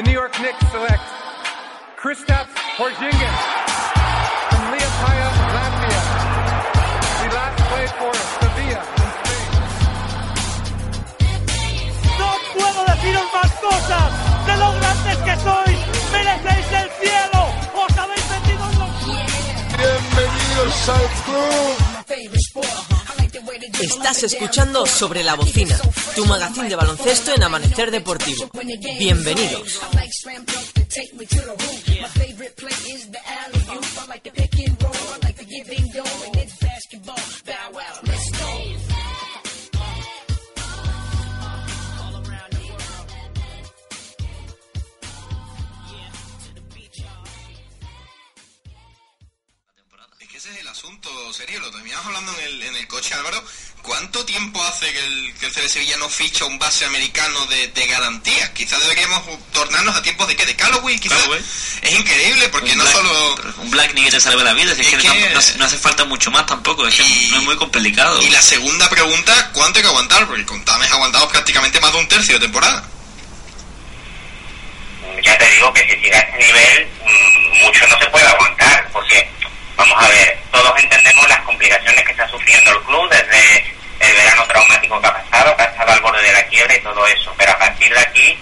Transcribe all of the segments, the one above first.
The New York Knicks select Kristaps Porzingis from Liepaja, Latvia. He last played for Sevilla in Spain. No puedo deciros más cosas de lo grandes que sois. Merecéis el cielo. Os habéis metido en los... Bienvenidos al club. Estás escuchando Sobre la Bocina, tu magazín de baloncesto en Amanecer Deportivo. Bienvenidos. Ese es el asunto serio, lo terminamos hablando en el, en el coche, Álvaro. ¿Cuánto tiempo hace que el, que el CD Sevilla no ficha un base americano de, de garantía? Quizás deberíamos tornarnos a tiempos de qué, de Callaway, quizás. Callaway. Es increíble porque Un no Black- solo... Un Black ni que te salve la vida, si es, Es que, que- no, no hace- no hace falta mucho más tampoco, es que Y- no es muy complicado. Y la segunda pregunta, ¿cuánto hay que aguantar? Porque con Tames aguantamos prácticamente más de un tercio de temporada. ya te digo que si sigue a este nivel, mm, mucho no se puede aguantar, porque, vamos a ver, todos entendemos las complicaciones que está sufriendo el club desde el verano traumático que ha pasado, que ha estado al borde de la quiebra y todo eso, pero a partir de aquí,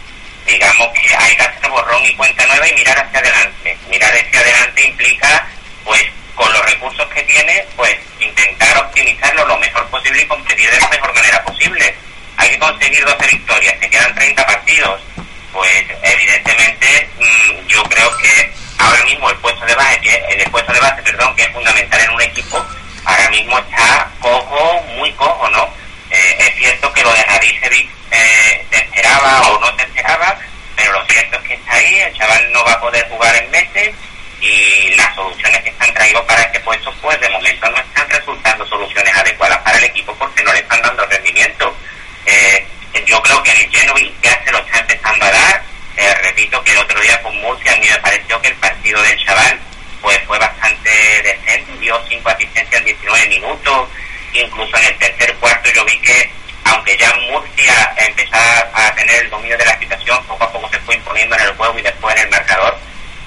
digamos que hay que hacer borrón y cuenta nueva y mirar hacia adelante. Mirar hacia adelante implica, pues, con los recursos que tiene, pues, intentar optimizarlo lo mejor posible y competir de la mejor manera posible. Hay que conseguir 12 victorias, te quedan 30 partidos pues evidentemente mm, yo creo que ahora mismo el puesto de base que el puesto de base perdón que es fundamental en un equipo ahora mismo está cojo muy cojo no Eh, es cierto que lo de Radicevic eh, se esperaba o no se esperaba pero lo cierto es que está ahí el chaval no va a poder jugar en meses y las soluciones que están traído para este puesto pues de momento no están resultando soluciones adecuadas para el equipo porque no le están dando rendimiento eh, yo creo que el Genoa ya se lo está empezando a dar. Eh, repito que el otro día con Murcia a mí me pareció que el partido del chaval pues fue bastante decente, dio cinco asistencias en 19 minutos, incluso en el tercer cuarto yo vi que aunque ya Murcia empezaba a tener el dominio de la situación, poco a poco se fue imponiendo en el juego y después en el marcador.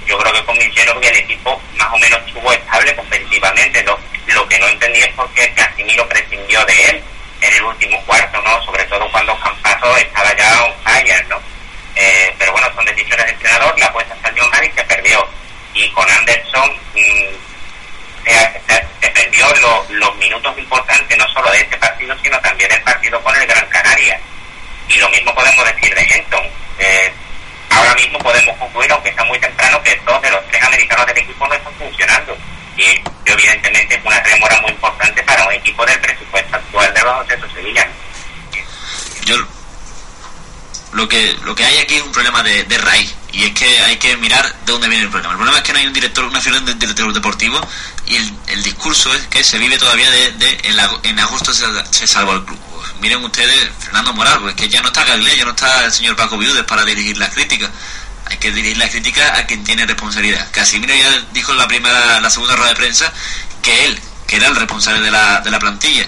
Yo creo que con Milgenovi el equipo más o menos estuvo estable competitivamente. Lo, lo que no entendí es por qué Casimiro prescindió de él en el último cuarto, ¿no? Sobre todo cuando Campazo estaba ya on fire, ¿no? Eh, pero bueno, son decisiones del entrenador, la apuesta salió mal y se perdió. Y con Anderson mm, se, se- se perdió lo- los minutos importantes, no solo de este partido, sino también del partido con el Gran Canaria. Y lo mismo podemos decir de Henton. Eh, ahora mismo podemos concluir, aunque está muy temprano, que dos de los tres americanos del equipo no están funcionando. Y evidentemente es una remora muy importante para un equipo del presupuesto actual de Baloncesto Sevilla. Yo lo que lo que hay aquí es un problema de, de raíz y es que hay que mirar de dónde viene el problema. Es que no hay un director, una figura de director deportivo y el, discurso es que se vive todavía de, en, la- en agosto se, se el club. Pues miren ustedes, Fernando Moral, pues que ya no está Galileo, ya no está el señor Paco Viudes para dirigir las críticas. Hay que dirigir la crítica a quien tiene responsabilidad. Casimiro ya dijo en la primera, la segunda rueda de prensa que él, que era el responsable de la, de la plantilla,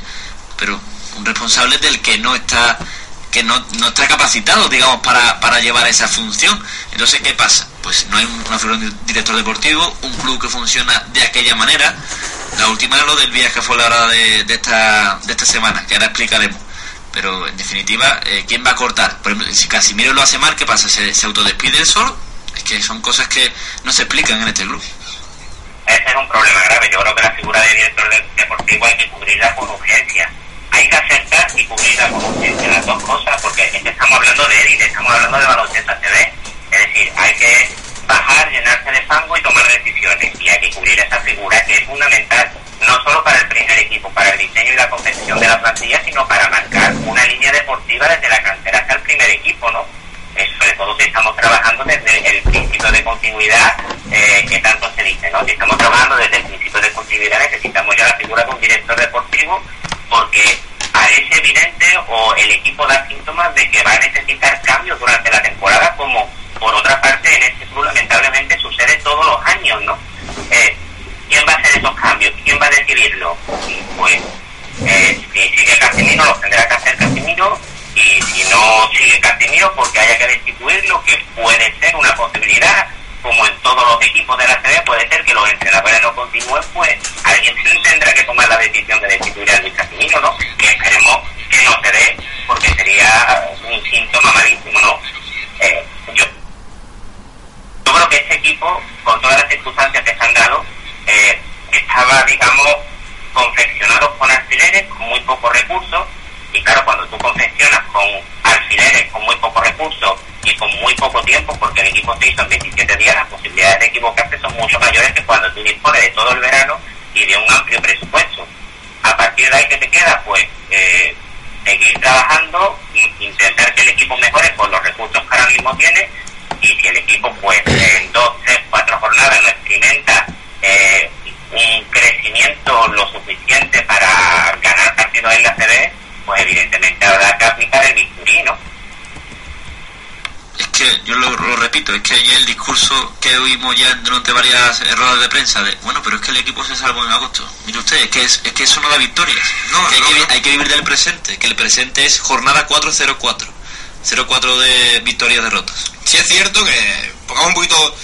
pero un responsable del que no está que no, no está capacitado, digamos, para, para llevar esa función. Entonces, ¿qué pasa? Pues no hay un- una figura de director deportivo, un club que funciona de aquella manera. La última era lo del viaje, fue la hora de, de esta, de esta semana, que ahora explicaremos. Pero, en definitiva, eh, ¿quién va a cortar? Por ejemplo, si Casimiro lo hace mal, ¿qué pasa? ¿Se, autodespide él solo? Es que son cosas que no se explican en este club. Ese es un problema grave. Yo creo que deportivo hay que cubrirla con urgencia. Hay que acertar y cubrirla con urgencia, las dos cosas, porque estamos hablando de élite, estamos hablando de baloncesto TV. Es decir, hay que bajar, llenarse de fango y tomar decisiones. Y hay que cubrir esa figura que es fundamental, no solo para el primer equipo, para el diseño y la confección de la plantilla, sino para marcar una línea deportiva desde la cantera hasta el primer equipo, ¿no? sobre todo si estamos trabajando desde el principio de continuidad eh, que tanto se dice, ¿no? Si estamos trabajando desde el principio de continuidad necesitamos ya la figura de un director deportivo porque parece evidente o el equipo da síntomas de que va a necesitar cambios durante la temporada como por otra parte en este club lamentablemente sucede todos los años, ¿no? Eh, ¿Quién va a hacer esos cambios? ¿Quién va a decidirlo? Pues eh, si sigue Casemiro, lo tendrá que hacer Casemiro y si no sigue Casemiro porque haya que destituirlo, que puede ser una posibilidad, como en todos los equipos de la CD, puede ser que los entrenadores no continúen, pues alguien sí tendrá que tomar la decisión de destituir a Luis Casemiro, ¿no? Que esperemos que no se dé, porque sería un síntoma malísimo, ¿no? Eh, yo, yo creo que este equipo, con todas las circunstancias que se han dado, eh, estaba, digamos, confeccionado con alfileres, con muy pocos recursos, y claro, cuando tú confeccionas con alfileres, con muy pocos recursos y con muy poco tiempo, porque el equipo se hizo en 27 días, las posibilidades de equivocarse son mucho mayores que cuando tú dispones de todo el verano y de un amplio presupuesto. A partir de ahí, ¿qué te queda? Pues eh, seguir trabajando, intentar que el equipo mejore con los recursos que ahora mismo tiene y si el equipo pues en dos, tres, cuatro jornadas no experimenta eh, un crecimiento lo suficiente para ganar partidos en la CD, pues evidentemente habrá que aplicar el bisturí, ¿no? Es que yo lo, repito, es que ayer el discurso que oímos ya durante varias ruedas de prensa de, bueno, pero es que el equipo se salvó en agosto. Mire usted, es que, es, que eso no da victorias. No, hay, que, hay que vivir del presente, que el presente es jornada 4-0-4. 0-4 de victorias derrotas. Sí es cierto que pongamos un poquito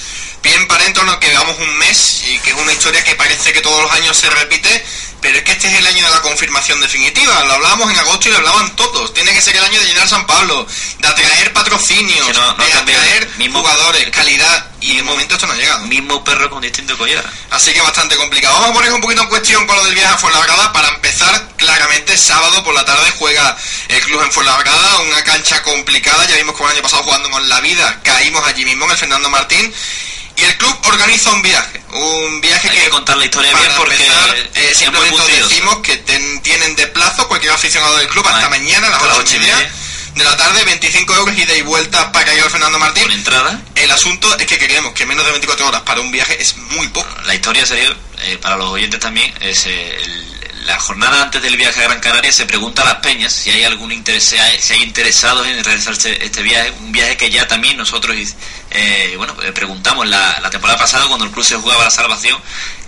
bien para dentro, ¿no? que veamos un mes y que es una historia que parece que todos los años se repite pero es que este es el año de la confirmación definitiva. Lo hablábamos en agosto y lo hablaban todos. Tiene que ser el año de llenar San Pablo, de atraer patrocinios, de atraer jugadores, calidad. Y de momento esto no ha llegado. Mismo perro con distinto collar. Así que bastante complicado. Vamos a poner un poquito en cuestión con lo del viaje a Fuenlabrada. Para empezar, claramente, sábado por la tarde juega el club en Fuenlabrada. Una cancha complicada. Ya vimos como el año pasado jugando con la vida. Caímos allí mismo en el Fernando Martín. Y el club organiza un viaje, un viaje que, contar la historia bien porque eh, simplemente decimos que tienen de plazo cualquier aficionado del club hasta mañana a las 8 y media de la tarde, 25 euros ida y vuelta para ir al Fernando Martín. ¿Con entrada? El asunto es que creemos que menos de 24 horas para un viaje es muy poco. La historia sería, eh, para los oyentes también, es eh, la jornada antes del viaje a Gran Canaria se pregunta a las peñas si hay algún interés, si hay interesados en realizar este, viaje, un viaje que ya también nosotros eh, bueno, eh, preguntamos la, temporada pasada cuando el club se jugaba la salvación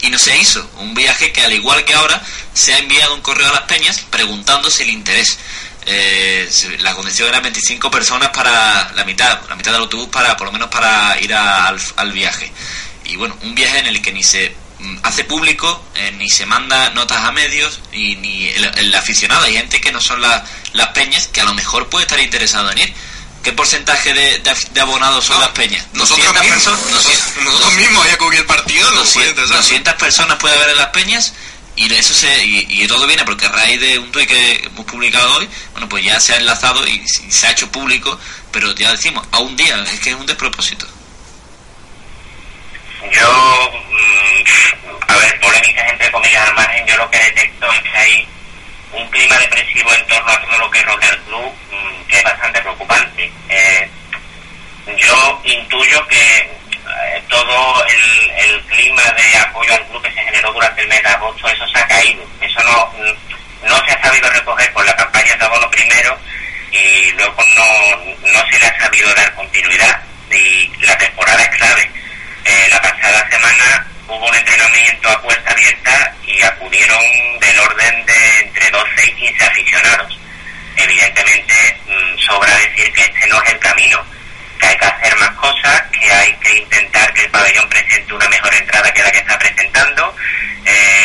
y no se hizo. Un viaje que al igual que ahora se ha enviado un correo a las peñas preguntando si el interés. Eh, la condición era 25 personas para la mitad, la mitad del autobús para por lo menos para ir al, al, viaje. Y bueno, un viaje en el que ni se hace público, eh, ni se manda notas a medios, y, ni el, aficionado. Hay gente que no son las peñas que a lo mejor puede estar interesado en ir ¿Qué porcentaje de, abonados son las peñas? Nosotros mismos, nosotros, mismos, hay que el partido. 200, 200 personas puede haber en las peñas y eso se y, todo viene porque a raíz de un tuit que hemos publicado hoy, bueno, pues ya se ha enlazado y, se ha hecho público, pero ya decimos, a un día, es que es un despropósito. Yo, mm, a ver, polémicas entre comillas al margen, yo lo que detecto es que hay un clima depresivo en torno a todo lo que rodea el club mm, que es bastante preocupante. Eh, yo intuyo que eh, todo el, clima de apoyo al club que se generó durante el mes de agosto, eso se ha caído. Eso no, no se ha sabido recoger con la campaña de abono primero y luego no, no se le ha sabido dar continuidad. Y la temporada es clave. Eh, la pasada semana hubo un entrenamiento a puerta abierta y acudieron del orden de entre 12 y 15 aficionados. Evidentemente, mm, sobra decir que este no es el camino, que hay que hacer más cosas, que hay que intentar que el pabellón presente una mejor entrada que la que está presentando, eh,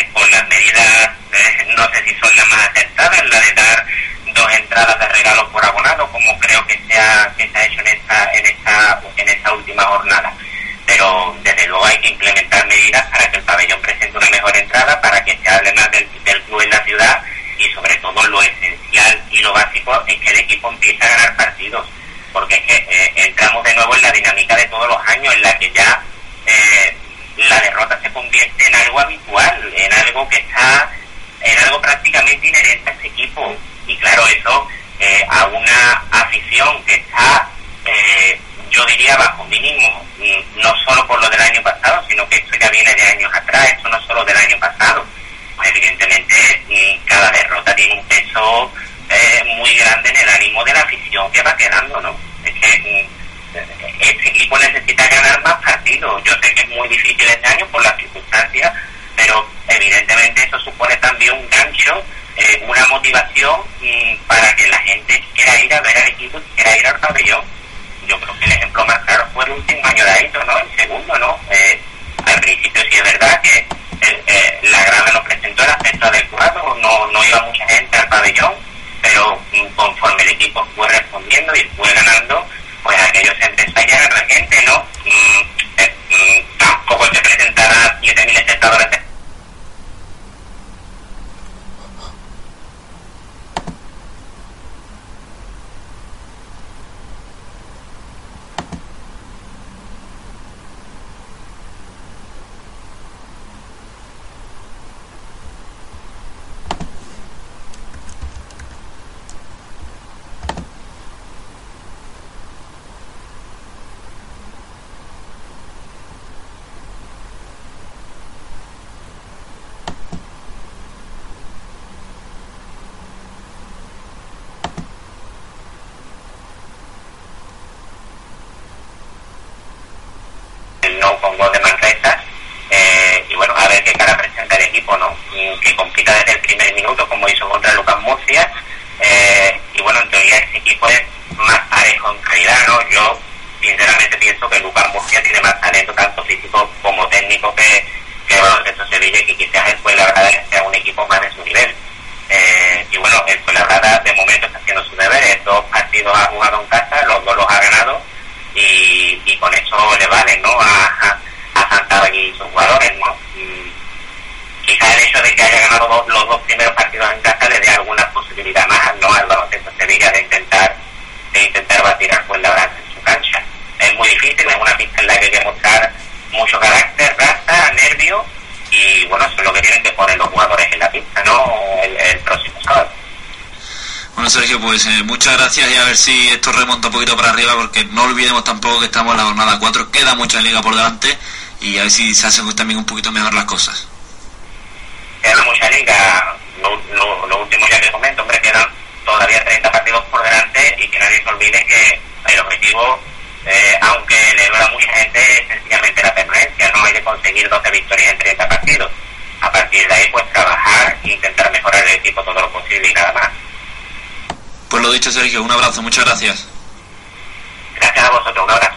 Manresa. Eh, y bueno, a ver qué cara presenta el equipo, ¿no? Que compita desde el primer minuto, como hizo contra Lucas Murcia. Eh, y bueno, en teoría ese equipo es más parejo en calidad, ¿no? Yo sinceramente pienso que Lucas Murcia tiene más talento, tanto físico como técnico, que, que Baloncesto Sevilla, y que quizás el Fuenlabrada sea un equipo más de su nivel. Eh, y bueno, el Fuenlabrada de momento está haciendo su deber, dos partidos ha jugado en casa, los dos los ha ganado, y, y con eso le vale ¿no? a, a y sus jugadores. ¿no? Y quizá el hecho de que haya ganado los, dos primeros partidos en casa le dé alguna posibilidad más ¿no? al baloncesto Sevilla de intentar de intentar batir al Fuenlabrada en su cancha. Es muy difícil, es una pista en la que hay que mostrar mucho carácter, raza, nervio y bueno, eso es lo que tienen que poner los jugadores en la pista, ¿no? El, el próximo sábado. Bueno, Sergio, pues eh, muchas gracias y a ver si esto remonta un poquito para arriba porque no olvidemos tampoco que estamos en la jornada 4, queda mucha liga por delante y a ver si se hacen también un poquito mejor las cosas. Queda mucha liga, lo, lo, lo último ya que comento, hombre, quedan todavía 30 partidos por delante y que nadie se olvide que el objetivo, eh, aunque le duela a mucha gente, es sencillamente la permanencia, no hay de conseguir 12 victorias en 30 partidos. A partir de ahí, pues trabajar e intentar mejorar el equipo todo lo posible y nada más. Pues lo dicho, Sergio, un abrazo, muchas gracias. Gracias a vosotros, un abrazo.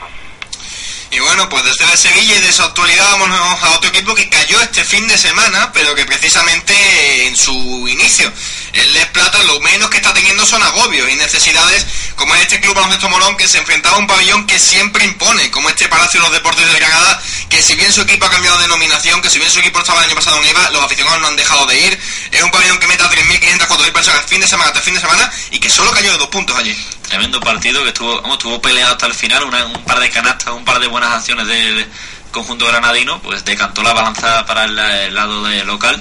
Y bueno, pues desde Sevilla y de su actualidad vamos a otro equipo que cayó este fin de semana, pero que precisamente en su inicio, el Les Plata, lo menos que está teniendo son agobios y necesidades, como en este Club Baloncesto Morón, que se enfrentaba a un pabellón que siempre impone, como este Palacio de los Deportes de Granada, que si bien su equipo ha cambiado de denominación, que si bien su equipo estaba el año pasado en EVA, los aficionados no han dejado de ir. Es un pabellón que mete a 3.500, 4.000 personas fin de semana tras fin de semana y que solo cayó de dos puntos allí. Tremendo partido que estuvo, vamos, estuvo peleado hasta el final, un par de canastas, un par de buenas acciones del conjunto granadino, pues decantó la balanza para el, lado de local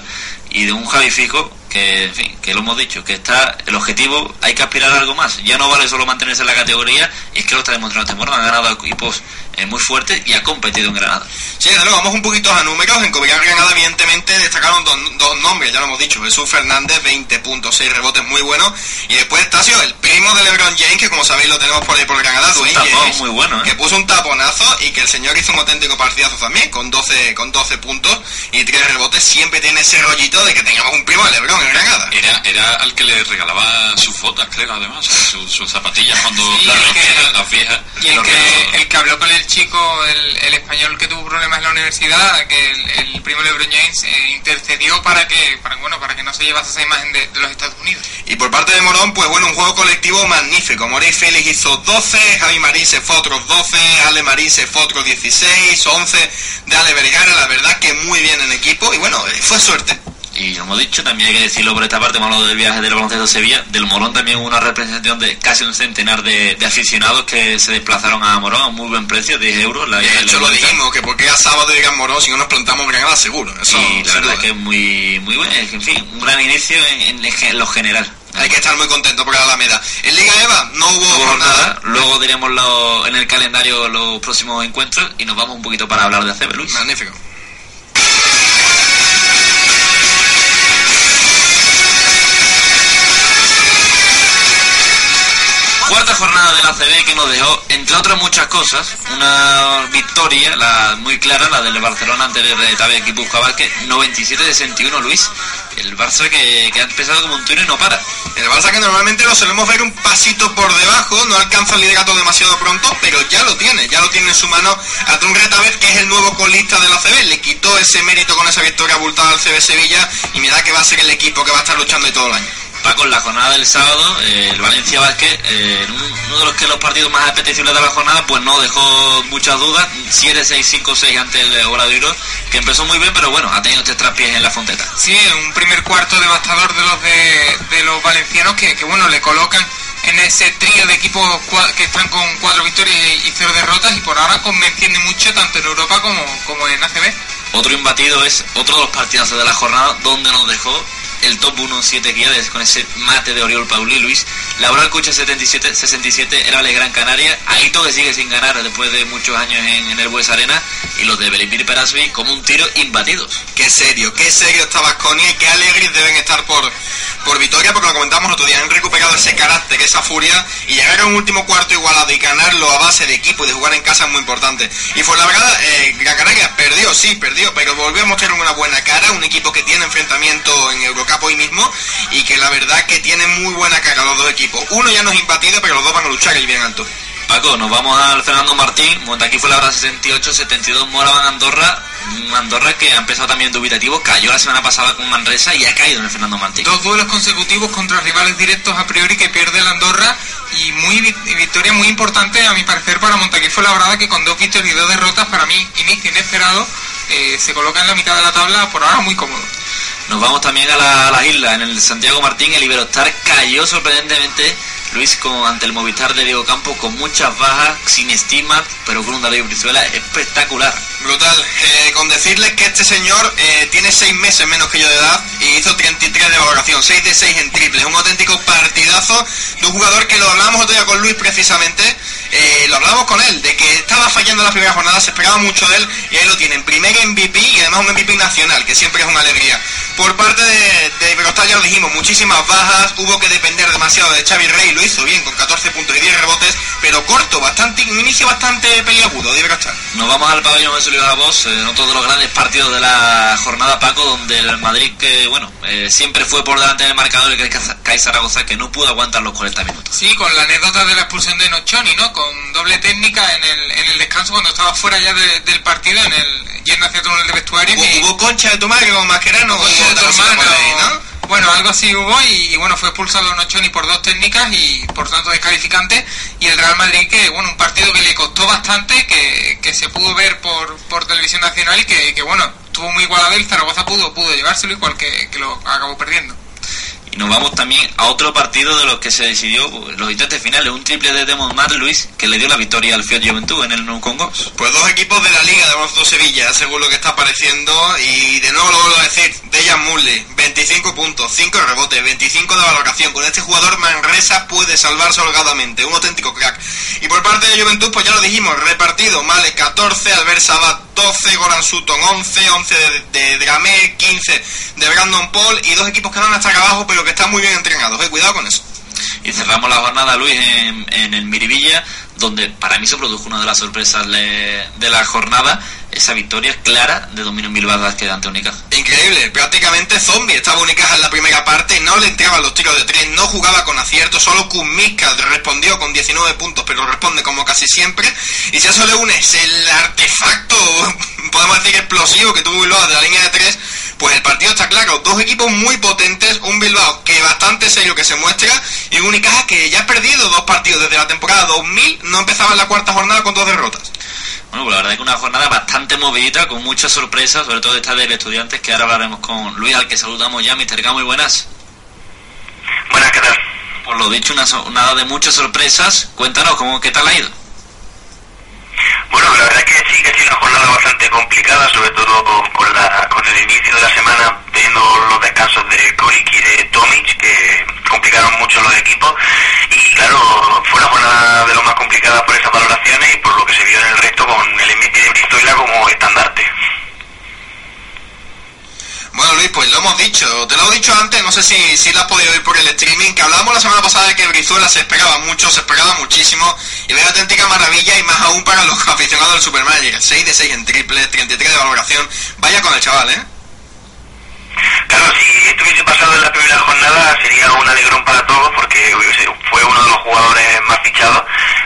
y de un Javi Fico que, en fin, que lo hemos dicho, que está el objetivo, hay que aspirar a algo más. Ya no vale solo mantenerse en la categoría, y es que lo está demostrando este Morón, ha ganado equipos eh, muy fuertes y ha competido en Granada. Sí, de nuevo, vamos un poquito a números. En Covirán Granada, evidentemente, destacaron dos, dos, nombres, ya lo hemos dicho. Jesús Fernández, 20.6 rebotes muy buenos. Y después Tasio, el primo de LeBron James, que como sabéis lo tenemos por ahí por Granada, Dwayne James, muy bueno, ¿eh? que puso un taponazo y que el señor hizo un auténtico partidazo también, con 12, con 12 puntos y 3 rebotes. Siempre tiene ese rollito de que tengamos un primo de LeBron en Granada. Era, era al que le regalaba sus botas, creo, además, sus, sus zapatillas cuando Sí, que- las viejas. Y el que, el que habló con el chico, el, el español que tuvo problemas en la universidad, que el, el primo LeBron James eh, intercedió para que, para, bueno, para que no se llevase esa imagen de, de los Estados Unidos. Y por parte de Morón, pues bueno, un juego colectivo magnífico. Morey Félix hizo 12, Javi Marín se fue otros 12, Ale Marín se fue otros 16, 11 de Ale Vergara, la verdad que muy bien en equipo y bueno, eh, fue suerte. Y lo hemos dicho, también hay que decirlo por esta parte, hemos hablado del viaje del baloncesto de Sevilla. Del Morón también hubo una representación de casi un centenar de, de aficionados que se desplazaron a Morón a un muy buen precio, 10 euros. La, De hecho, lo dijimos, que porque a sábado de Gran Morón, si no nos plantamos Granada, seguro. Eso, y la verdad es que es muy, muy bueno, en fin, un gran inicio en, en- en lo general. Hay que estar muy contento por la Alameda. En Liga EVA no hubo No hubo jornada. Luego diremos lo- en el calendario los próximos encuentros y nos vamos un poquito para hablar de ACB, Luis. Magnífico. La ACB que nos dejó, entre otras muchas cosas, una victoria la muy clara, la del Barcelona ante el Retabe Equipo Buscabal, 97-61 Luis. El Barça que, ha empezado como un tiro y no para. El Barça que normalmente lo solemos ver un pasito por debajo, no alcanza el liderato demasiado pronto, pero ya lo tiene, ya lo tiene en su mano Atún Retabez, que es el nuevo colista de la CB. Le quitó ese mérito con esa victoria abultada al CB Sevilla y mira que va a ser el equipo que va a estar luchando ahí todo el año. Paco, en la jornada del sábado, eh, el Valencia Vázquez, eh, en uno de los que los partidos más apetecibles de la jornada, pues no dejó muchas dudas. 7-6-5-6 ante el Obradoiro, que empezó muy bien, pero bueno, ha tenido tres traspiés en la fonteta. Sí, un primer cuarto devastador de los de, de los valencianos que, que, bueno le colocan en ese trío de equipos que están con cuatro victorias y y cero derrotas y por ahora convenciendo mucho tanto en Europa como, como en ACB. Otro imbatido es otro de los partidazos de la jornada, donde nos dejó el top 1 7 guías con ese mate de Oriol Pauli Luis. Laboral Cucha 77, 67 era el Gran Canaria. Aito que sigue sin ganar después de muchos años en, en el Bues Arena. Y los de Belipir Perasvi como un tiro imbatidos. Qué serio, qué serio está Vasconia y qué alegres deben estar por, por Vitoria, porque lo comentamos el otro día, han recuperado ese carácter, esa furia, y llegar a un último cuarto igualado y ganarlo a base de equipo y de jugar en casa es muy importante. Y fue la verdad, eh, Gran Canaria perdió, sí, perdió, pero volvió a mostrar una buena cara, un equipo que tiene enfrentamiento en Hoy mismo, y que la verdad que tiene muy buena cara los dos equipos. Uno ya no es imbatido, pero los dos van a luchar y bien alto. Paco, nos vamos al Fernando Martín. Montaquí fue la hora 68, 72 Moraban Andorra. Un Andorra que ha empezado también dubitativo. Cayó la semana pasada con Manresa y ha caído en el Fernando Martín. Dos duelos consecutivos contra rivales directos a priori que pierde el Andorra y muy vi- victoria muy importante a mi parecer para Montaquí fue la que con dos victorias y dos derrotas para mí inicio inesperado eh, se coloca en la mitad de la tabla por ahora muy cómodo. Nos vamos también a, la- a las islas. En el Santiago Martín, el Iberostar cayó sorprendentemente, Luis, con, ante el Movistar de Diego Campos, con muchas bajas, sin estima, pero con un Darío Brizuela espectacular. Brutal. Eh, con decirles que este señor eh, tiene 6 meses menos que yo de edad y hizo 33 de valoración, 6 de 6 en triple. Un auténtico partidazo de un jugador que lo hablábamos otro día con Luis precisamente. eh, lo hablábamos con él, de que fallando en la primera jornada, se esperaba mucho de él y ahí lo tienen. Primer MVP y además un MVP nacional, que siempre es una alegría. Por parte de, de Iberostar ya lo dijimos, muchísimas bajas, hubo que depender demasiado de Xavi Rey, lo hizo bien con 14 puntos y 10 rebotes, pero corto, bastante, un inicio bastante peliagudo de Iberostar. Nos vamos al pabellón de Luis Voz, en otro de los grandes partidos de la jornada, Paco, donde el Madrid, que bueno, eh, siempre fue por delante del marcador, el CAI Zaragoza, que no pudo aguantar los 40 minutos. Sí, con la anécdota de la expulsión de Nochoni, ¿no? Con doble técnica en el, en el descanso cuando estaba fuera ya de- del partido, en el yendo hacia el túnel de vestuario. Hubo, y- hubo concha de tu madre Concha hubo de tu hermano. ¿no? Bueno, algo así hubo y, y bueno, fue expulsado Nochoni por dos técnicas y por tanto descalificante. Y el Real Madrid, que bueno, un partido que le costó bastante, que, que se pudo ver por, por televisión nacional y que, que, bueno, estuvo muy igualado y el Zaragoza pudo, pudo llevárselo igual que, que lo acabó perdiendo. Y nos vamos también a otro partido de los que se decidió los instantes finales, un triple de Demon Mar Luis, que le dio la victoria al Fiat Juventud en el Nou Congo. Pues dos equipos de la Liga de Baloncesto Sevilla, según lo que está apareciendo. Y de nuevo lo vuelvo a decir, Dejan Mulle, 25 puntos, 5 rebotes, 25 de valoración. Con este jugador Manresa puede salvarse holgadamente, un auténtico crack. Y por parte de Juventud, pues ya lo dijimos, repartido, Male 14, Albert Sabat 12, Goran Sutton 11, 11 de, de Dramé, 15 de Brandon Paul y dos equipos que van hasta acá abajo, pero que están muy bien entrenados. Eh, cuidado con eso. Y cerramos la jornada, Luis, en, en el Miribilla, donde para mí se produjo una de las sorpresas de, de la jornada, esa victoria clara de dominio Bilbao Vázquez ante Unicaja. Increíble, prácticamente zombie. Estaba Unicaja en la primera parte, no le entraban los tiros de tres, no jugaba con acierto, solo Kuzmiska respondió con 19 puntos, pero responde como casi siempre. Y si a eso le unes el artefacto, podemos decir explosivo que tuvo Bilbao de la línea de tres, pues el partido está claro, dos equipos muy potentes, un Bilbao que bastante serio que se muestra y un Unicaja que ya ha perdido dos partidos desde la temporada 2000, no empezaba en la cuarta jornada con dos derrotas. Bueno, pues la verdad es que una jornada bastante movidita, con muchas sorpresas, sobre todo esta del Estudiantes, que ahora hablaremos con Luis, al que saludamos ya. Mister K, muy buenas. Buenas, ¿qué tal? Por lo dicho, una jornada de muchas sorpresas. Cuéntanos, ¿cómo, ¿qué tal ha ido? Bueno, la verdad que sí que ha sido una jornada bastante complicada, sobre todo con, la, con el inicio de la semana, teniendo los descansos de Korik y de Tomic, que complicaron mucho los equipos. Y claro, fue una jornada de lo más complicada por esas valoraciones y por lo que se vio en el resto con el MVP de Bristoila como estandarte. Bueno Luis, pues lo hemos dicho, te lo he dicho antes, no sé si, si lo has podido oír por el streaming, que hablábamos la semana pasada de que Brizuela se esperaba mucho, se esperaba muchísimo, y ve auténtica maravilla y más aún para los aficionados del Supermanager, 6 de 6 en triple, 33 de valoración, vaya con el chaval, ¿eh? Claro, si esto hubiese pasado en la primera jornada sería un alegrón para todos porque fue uno de los jugadores más fichados,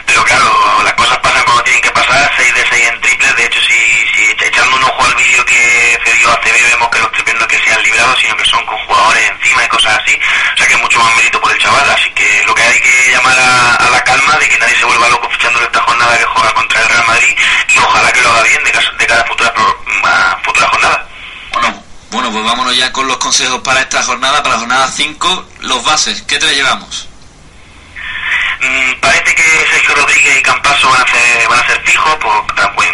pero claro, las cosas pasan cuando tienen que pasar, 6 de 6 en triple, de hecho si echando un ojo al vídeo que cedió a CB vemos que los triples no es que sean librados, sino que son con jugadores encima y cosas así, o sea que es mucho más mérito por el chaval, así que lo que hay que llamar a, la calma de que nadie se vuelva loco fichándole esta jornada que juega contra el Real Madrid y ojalá que lo haga bien de, de cada futura, a futura jornada. Bueno, bueno, pues vámonos ya con los consejos para esta jornada, para la jornada 5, los bases, ¿qué te llevamos? Mm, parece que Sergio Rodríguez y Campaso van a ser, van a ser fijos,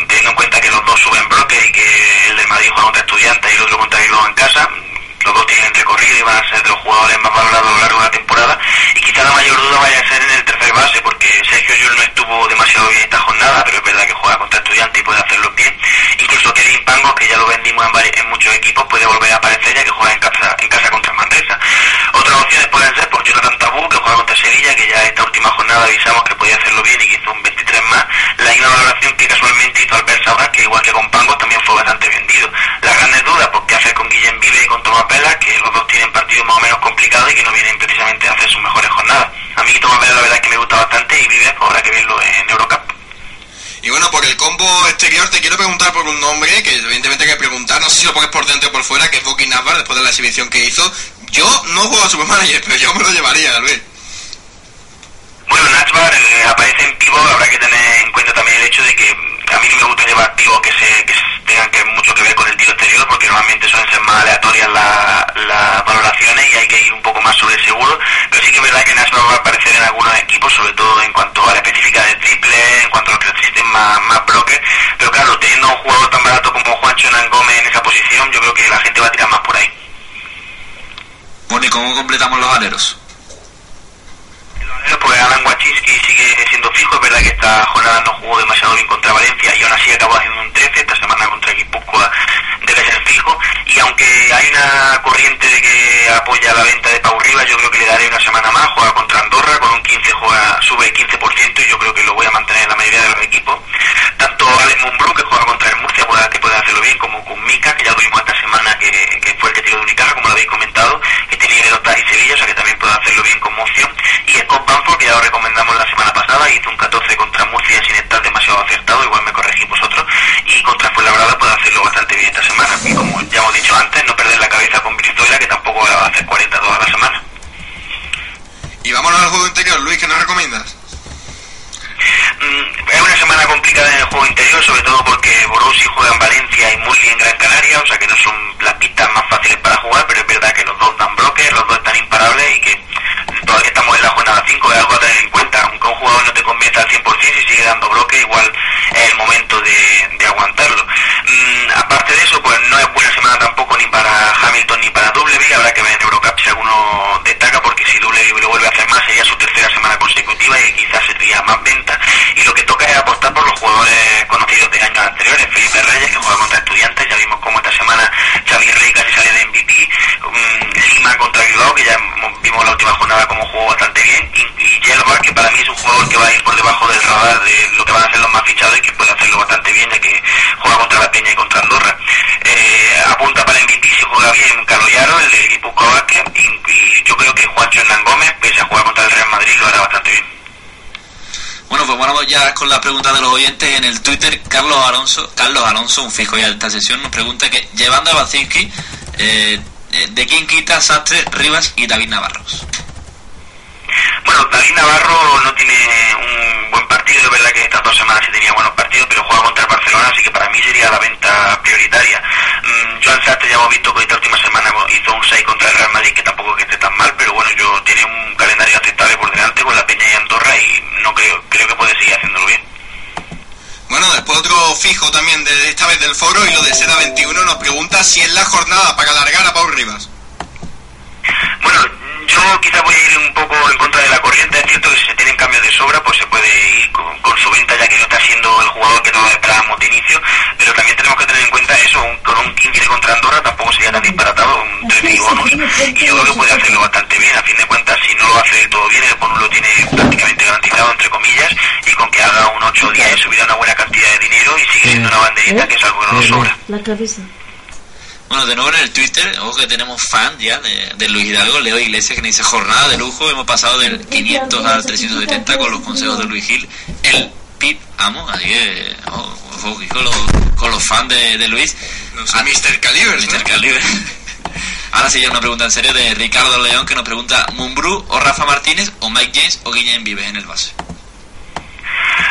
teniendo en cuenta que los dos suben bloque y que el de Madrid juega contra Estudiantes y el otro contra Bilbao en casa. Los dos tienen recorrido y van a ser de los jugadores más valorados a lo largo de la temporada. Y quizá la mayor duda vaya a ser en el tercer base, porque Sergio Yul no estuvo demasiado bien esta jornada, pero es verdad que juega contra Estudiantes y puede hacerlo bien. Incluso Kevin Pango, que ya lo vendimos en, en muchos equipos, puede volver a aparecer ya que juega en casa, en casa contra Manresa. Otras opciones pueden ser por Jonathan Tabú, que juega contra Sevilla, que ya esta última jornada avisamos que podía hacerlo bien y que hizo un 23 más. La misma valoración que casualmente hizo Albert Sabra, que igual que con Pangos también fue bastante vendido. Las grandes dudas, pues qué hacer con Guillem Vive y con Tomás Que los dos tienen partidos más o menos complicados y que no vienen precisamente a hacer sus mejores jornadas. A mí Tomás Vela la verdad que me gusta bastante y Vive, pues habrá que verlo en Eurocup. Y bueno, por el combo exterior te quiero preguntar por un nombre que evidentemente hay que preguntar, no sé si lo pones por dentro o por fuera, que es Boki Navar después de la exhibición que hizo. Yo no juego a Supermanager, pero yo me lo llevaría, Luis. Bueno, Nashbar eh, aparece en pivo, habrá que tener en cuenta también el hecho de que a mí no me gusta llevar pivos que, se, que tengan que mucho que ver con el tiro exterior, porque normalmente suelen ser más aleatorias las la valoraciones y hay que ir un poco más sobre el seguro, pero sí que es verdad que Nashbar va a aparecer en algunos equipos, sobre todo en cuanto a la específica del triple, en cuanto a los que existen más, más bloques, pero claro, teniendo un jugador tan barato como Juancho Hernán Gómez en esa posición, yo creo que la gente va a tirar más por ahí. Bueno, ¿y cómo completamos los aleros? Pues Alan Wachowski sigue siendo fijo, es verdad que esta jornada no jugó demasiado bien contra Valencia y aún así acabó haciendo un 13, esta semana contra Guipúzcoa debe ser fijo y aunque hay una corriente de que apoya la venta de Pau Rivas, yo creo que le daré una semana más, juega contra Andorra, con un 15 juega, sube el 15% y yo creo que lo voy a mantener en la mayoría de los equipos. Tanto Alex Mumbrú, que juega contra el Murcia, que puede hacerlo bien, como con Mika, que ya tuvimos esta semana, que, fue el que tiró de Unicaja, como lo habéis comentado, que tiene Dota y Sevilla, o sea que también puede hacerlo bien como opción. Y Scott Banford, que ya lo recomendamos la semana pasada, hizo un 14 contra Murcia sin estar demasiado acertado, igual me corregís vosotros, y contra Fuenlabrada puede hacerlo bastante bien esta semana. Y como ya hemos dicho antes, no perder la cabeza con Bristola, que tampoco va a hacer 40 toda la semana. Y vámonos al juego interior, Luis, ¿qué nos recomiendas? Mm, es una semana complicada en el juego interior, sobre todo porque Borussi juega en Valencia y Murli en Gran Canaria, o sea que no son las pistas más fáciles para jugar, pero es verdad que los dos dan bloques, los dos están imparables y que todavía estamos en la jornada 5, es algo a tener en cuenta. Aunque un jugador no te convierta al 100%, si sigue dando bloques, igual es el momento de, de aguantarlo. Mm, aparte de eso, pues no es buena semana tampoco ni para Hamilton ni para W, habrá que ver en Eurocup si alguno destaca, porque si W lo vuelve a hacer más sería su tercera semana consecutiva y quizás sería más venta. Y lo que toca es apostar por los jugadores conocidos de años anteriores, Felipe Reyes, que juega contra estudiantes, ya vimos cómo esta semana Xavier Rey casi sale de MVP, um, Lima contra Bilbao, que ya vimos la última jornada como jugó bastante bien, y, y Yelbar, que para mí es un jugador que va a ir por debajo del radar de lo que van a ser los más fichados y que puede hacerlo bastante bien, ya que juega contra la Peña y contra Andorra. Eh, apunta para MVP si juega bien Caloyaro, el de Guipúzcoa Vázquez, y, yo creo que Juancho Hernán Gómez, pese a jugar contra el Real Madrid, lo hará bastante bien. Bueno, pues vamos ya con la pregunta de los oyentes en el Twitter. Carlos Alonso, Carlos Alonso, un fijo ya de esta sesión, nos pregunta que llevando a Bacinski, Eh, eh, ¿De quién quita Sastre, Rivas y David Navarros? Bueno, David Navarro no tiene un buen partido, es verdad que estas dos semanas sí tenía buenos partidos, pero juega contra el Barcelona, así que para mí sería la venta prioritaria. Mm, Joan Sastre ya hemos visto que esta última semana hizo un 6 contra el Real Madrid, que tampoco es que esté tan mal, pero bueno, yo tiene un calendario aceptable por delante con la Peña y Andorra y no creo, creo que puede seguir haciéndolo bien. Bueno, después otro fijo también de esta vez del foro y lo de Seda 21 nos pregunta si es la jornada para alargar a Pau Rivas. Bueno, yo quizá voy a ir un poco en contra de la corriente. Es cierto que si se tienen cambios de sobra, pues se puede ir con, con su venta, ya que no está siendo el jugador que todos esperábamos de inicio. Pero también tenemos que tener en cuenta eso: un, con un 15 contra Andorra tampoco sería tan disparatado, un 13 y bonus. Y yo creo que puede hacerlo bastante bien. A fin de cuentas, si no lo hace todo bien, el bonus lo tiene prácticamente garantizado, entre comillas. Y con que haga un 8 o 10, subirá una buena cantidad de dinero y sigue siendo una banderita, que es algo que no nos sobra. La cabeza. Bueno, de nuevo en el Twitter, ojo que tenemos fan ya de, de Luis Hidalgo, Leo Iglesias, que nos dice jornada de lujo. Hemos pasado del 500 al 370 con los consejos de Luis Gil. El Pip Amo, así que ojo, con los, con los fans de, de Luis. Los Mr. Caliber, ¿no? Mr. Caliber. Ahora sí, ya una pregunta en serio de Ricardo León que nos pregunta: ¿Mumbrú o Rafa Martínez o Mike James o Guillem Vives en el base?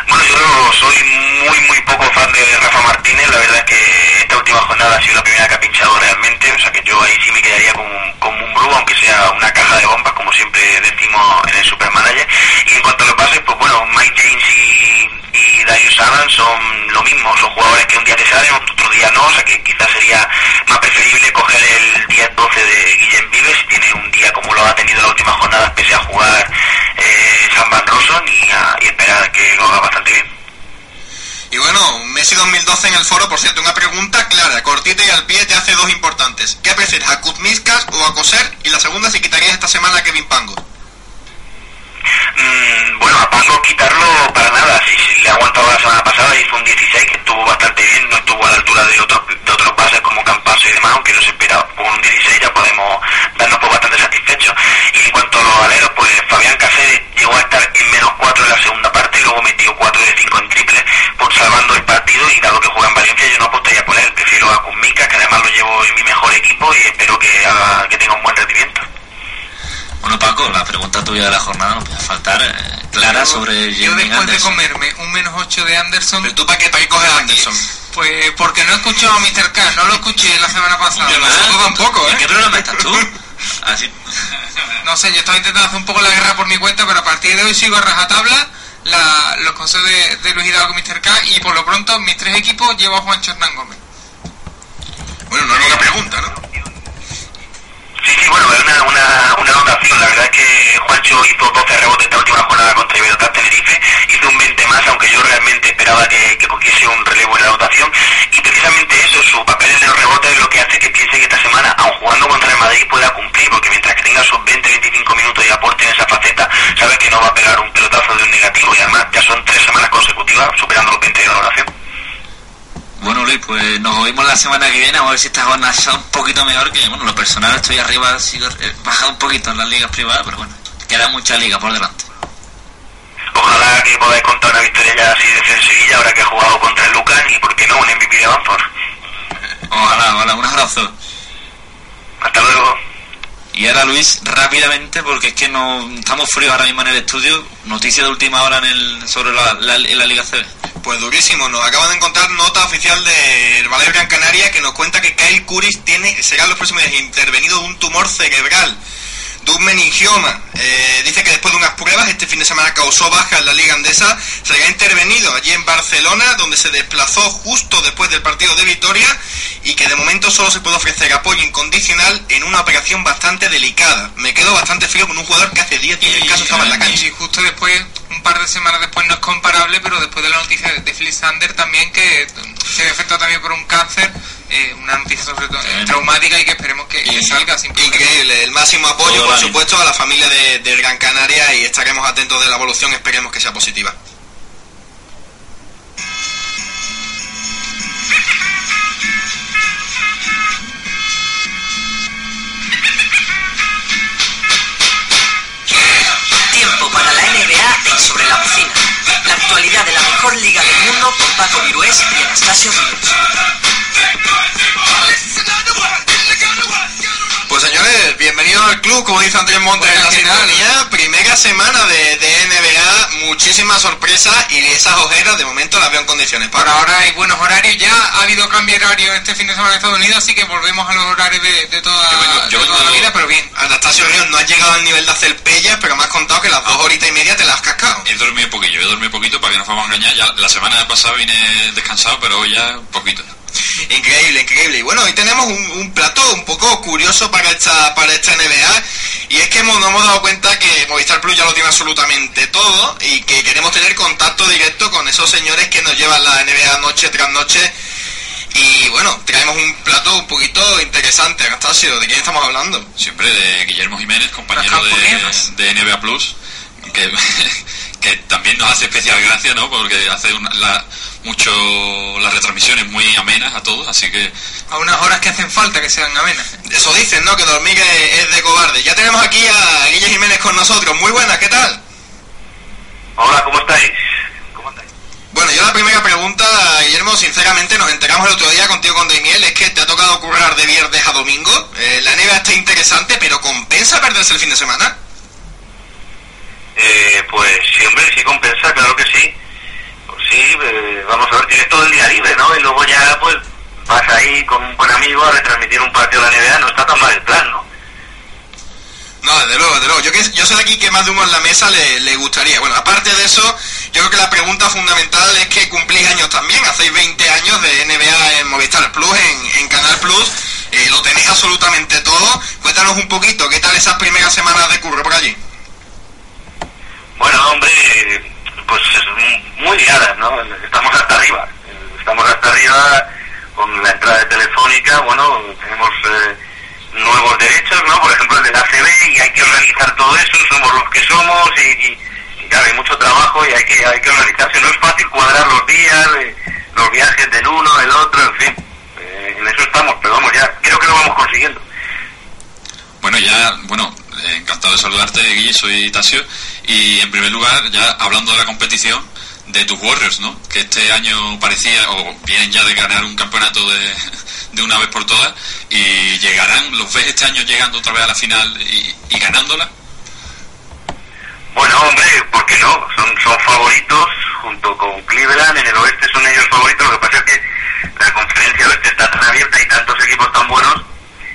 Bueno, yo soy muy, muy poco fan de Rafa Martínez. La verdad es que esta última jornada ha sido la primera que ha pinchado realmente. O sea que yo ahí sí me quedaría con, con un Bru, aunque sea una caja de bombas, como siempre decimos en el Supermanager. Y en cuanto a los bases, pues bueno, Mike James y, y Darius Adams son lo mismo. Son jugadores que un día te salen, otro día no. O sea que quizás sería más preferible coger el 10-12 de Guillem Vives si tiene un día como lo ha tenido la última jornada, pese a jugar eh, San Van Rossum y, a- y esperar que lo haga bastante bien. Y bueno, Messi 2012 en el foro, por cierto, una pregunta clara, cortita y al pie, te hace dos importantes. ¿Qué prefieres, a Kuzmiskas o a Coser? Y la segunda, si quitarías esta semana a Kevin Pango. Mm, bueno, a Pango quitarlo para nada. Si, si le ha aguantado la semana pasada, hizo un 16 que estuvo bastante bien, no estuvo a la altura de otros de otros bases como Campaso y demás, aunque no se esperaba. Con un 16 ya podemos darnos por bastante satisfechos. Y en cuanto a los aleros, pues Fabián Cáceres llegó a estar en menos 4 en la segunda parte, luego metió 4 de 5 en triple, por salvando el partido y dado que juega en Valencia, yo no apostaría por él. Prefiero a Kuzmika, que además lo llevo en mi mejor equipo y espero que, haga, que tenga un buen rendimiento. Bueno, Paco, la pregunta tuya de la jornada no puede faltar. eh, clara sobre Yo Jamie después de comerme un menos 8 de Anderson. ¿Pero tú para qué, para qué coges a Anderson? Pues porque no he escuchado a Mr. K, no lo escuché la semana pasada. Yo nosotros tampoco, ¿eh? ¿En qué programa estás tú? Así. No sé, yo estaba intentando hacer un poco la guerra por mi cuenta, pero a partir de hoy sigo a rajatabla la, los consejos de, de Luis Hidalgo y Mr. K y por lo pronto mis tres equipos llevo a Juancho Hernán Gómez. Bueno, no era una pregunta, ¿no? Sí, sí, bueno, es una, una, una anotación. La verdad es que Juancho hizo 12 rebotes esta última jornada contra Iberostar Tenerife, hizo un 20 más, aunque yo realmente esperaba que, que cogiese un relevo en la anotación. Y precisamente eso, su papel en los rebotes es lo que hace que piense que esta semana, aun jugando contra el Madrid, pueda cumplir, porque mientras que tenga sus 20-25 minutos y aporte en esa faceta, sabes que no va a pegar un pelotazo de un negativo. Y además ya son tres semanas consecutivas superando los 20 de valoración. Bueno, Luis, pues nos oímos la semana que viene. Vamos a ver si esta jornada sea un poquito mejor. Que, bueno, lo personal estoy arriba, sigo he bajado un poquito en las ligas privadas, pero bueno, queda mucha liga por delante. Ojalá que podáis contar una victoria ya así de en Sevilla, ahora que ha jugado contra el Lucas y, ¿por qué no, un MVP de Banford? Ojalá, ojalá, un abrazo. Hasta luego. Y ahora Luis, rápidamente, porque es que no estamos fríos ahora mismo en el estudio. Noticia de última hora en el, sobre la, la, Liga CB. Pues durísimo, nos acaban de encontrar nota oficial del Ballet Gran Canaria que nos cuenta que Kyle Curis tiene, será en los próximos días intervenido de un tumor cerebral, de un meningioma. Eh, dice que después de unas pruebas, este fin de semana causó baja en la Liga Andesa, será intervenido allí en Barcelona, donde se desplazó justo después del partido de Vitoria y que de momento solo se puede ofrecer apoyo incondicional en una operación bastante delicada. Me quedo bastante frío con un jugador que hace 10 días en caso estaba en la cancha. Y justo después, un par de semanas después, no es comparable, pero después de la noticia de, Phil Sander también, que se ve afectado también por un cáncer, eh, una noticia sobre todo eh, traumática y que esperemos que, que salga sin problema. Increíble, el máximo apoyo, Todo por supuesto, a la familia de, de Gran Canaria y estaremos atentos de la evolución, esperemos que sea positiva. Tiempo para la NBA en Sobre la Bocina. La actualidad de la mejor liga del mundo con Paco Virués y Anastasio Ríos. Bienvenido al club, como dice Andrés Montes en la sintonía. Primera semana de, de NBA, muchísimas sorpresas y esas ojeras de momento las veo en condiciones. Por ahora hay buenos horarios, ya ha habido cambio de horario este fin de semana en Estados Unidos, así que volvemos a los horarios de, de toda, de toda la vida, pero bien. Anastasio Ríos no has llegado al nivel de hacer pellas, pero me has contado que las dos horitas y media te las has cascado. He dormido poquillo, he dormido poquito para que no nos vamos a engañar. Ya la semana pasada vine descansado, pero hoy ya poquito. Increíble, increíble. Y bueno, hoy tenemos un, un plato un poco curioso para esta, para esta NBA. Y es que hemos, nos hemos dado cuenta que Movistar Plus ya lo tiene absolutamente todo y que queremos tener contacto directo con esos señores que nos llevan la NBA noche tras noche. Y bueno, traemos un plato un poquito interesante, Anastasio. ¿De quién estamos hablando? Siempre de Guillermo Jiménez, compañero de, de NBA Plus, que, que también nos hace especial gracia, ¿no? Porque hace una, la, mucho las retransmisiones muy amenas a todos, así que... A unas horas que hacen falta que sean amenas. Eso dicen, ¿no? Que dormir es, es de cobarde. Ya tenemos aquí a Guille Jiménez con nosotros. Muy buenas, ¿qué tal? Hola, ¿cómo estáis? Bueno, yo la primera pregunta, Guillermo, sinceramente nos enteramos el otro día contigo con Daimiel, es que te ha tocado currar de viernes a domingo. Eh, la NBA está interesante, pero ¿compensa perderse el fin de semana? Eh, pues sí, hombre, sí compensa, claro que sí. Pues sí, eh, vamos a ver, tienes todo el día libre, ¿no? Y luego ya, pues, vas ahí con un buen amigo a retransmitir un partido de la NBA, no está tan mal el plan, ¿no? No, desde luego, desde luego. Yo, que, yo sé de aquí que más de uno en la mesa le, le gustaría. Bueno, aparte de eso, yo creo que la pregunta fundamental es que cumplís años también. Hacéis 20 años de NBA en Movistar Plus, en, en Canal Plus. Eh, lo tenéis absolutamente todo. Cuéntanos un poquito, ¿qué tal esas primeras semanas de curro por allí? Bueno, hombre, pues es muy liadas, ¿no? Estamos hasta arriba. Estamos hasta arriba con la entrada de Telefónica. Bueno, tenemos eh, nuevos derechos, ¿no? Por ejemplo, el de la CB y hay que organizar todo eso. Somos los que somos y, y, claro, hay mucho trabajo y hay que, hay que organizarse. No es fácil cuadrar los días, eh, los viajes del uno, del otro, en fin. Eh, en eso estamos, pero vamos, ya creo que lo vamos consiguiendo. Bueno, ya, bueno, encantado de saludarte, Guille, soy Tasio. Y en primer lugar, ya hablando de la competición, de tus Warriors, ¿no? Que este año parecía, o vienen ya de ganar un campeonato de, de una vez por todas, y llegarán, ¿los ves este año llegando otra vez a la final y, ganándola? Bueno, hombre, ¿por qué no? Son, son favoritos junto con Cleveland, en el oeste son ellos favoritos, lo que pasa es que la conferencia está tan abierta y tantos equipos tan buenos,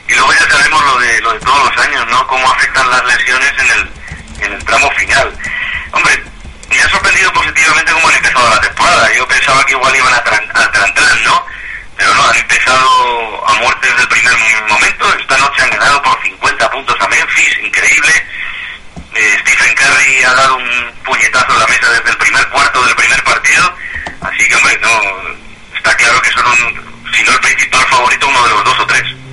y luego ya sabemos lo de, lo de todos los años, ¿no? Cómo afectan las lesiones en el, en el tramo final. Hombre, me ha sorprendido positivamente cómo han empezado la temporada. Yo pensaba que igual iban a adelantar, ¿no? Pero no, han empezado a muerte desde el primer momento. Esta noche han ganado por 50 puntos a Memphis, increíble. Eh, Stephen Curry ha dado un puñetazo a la mesa desde el primer cuarto del primer partido. Así que, hombre, no, está claro que son, un, si no el principal favorito, uno de los dos o tres.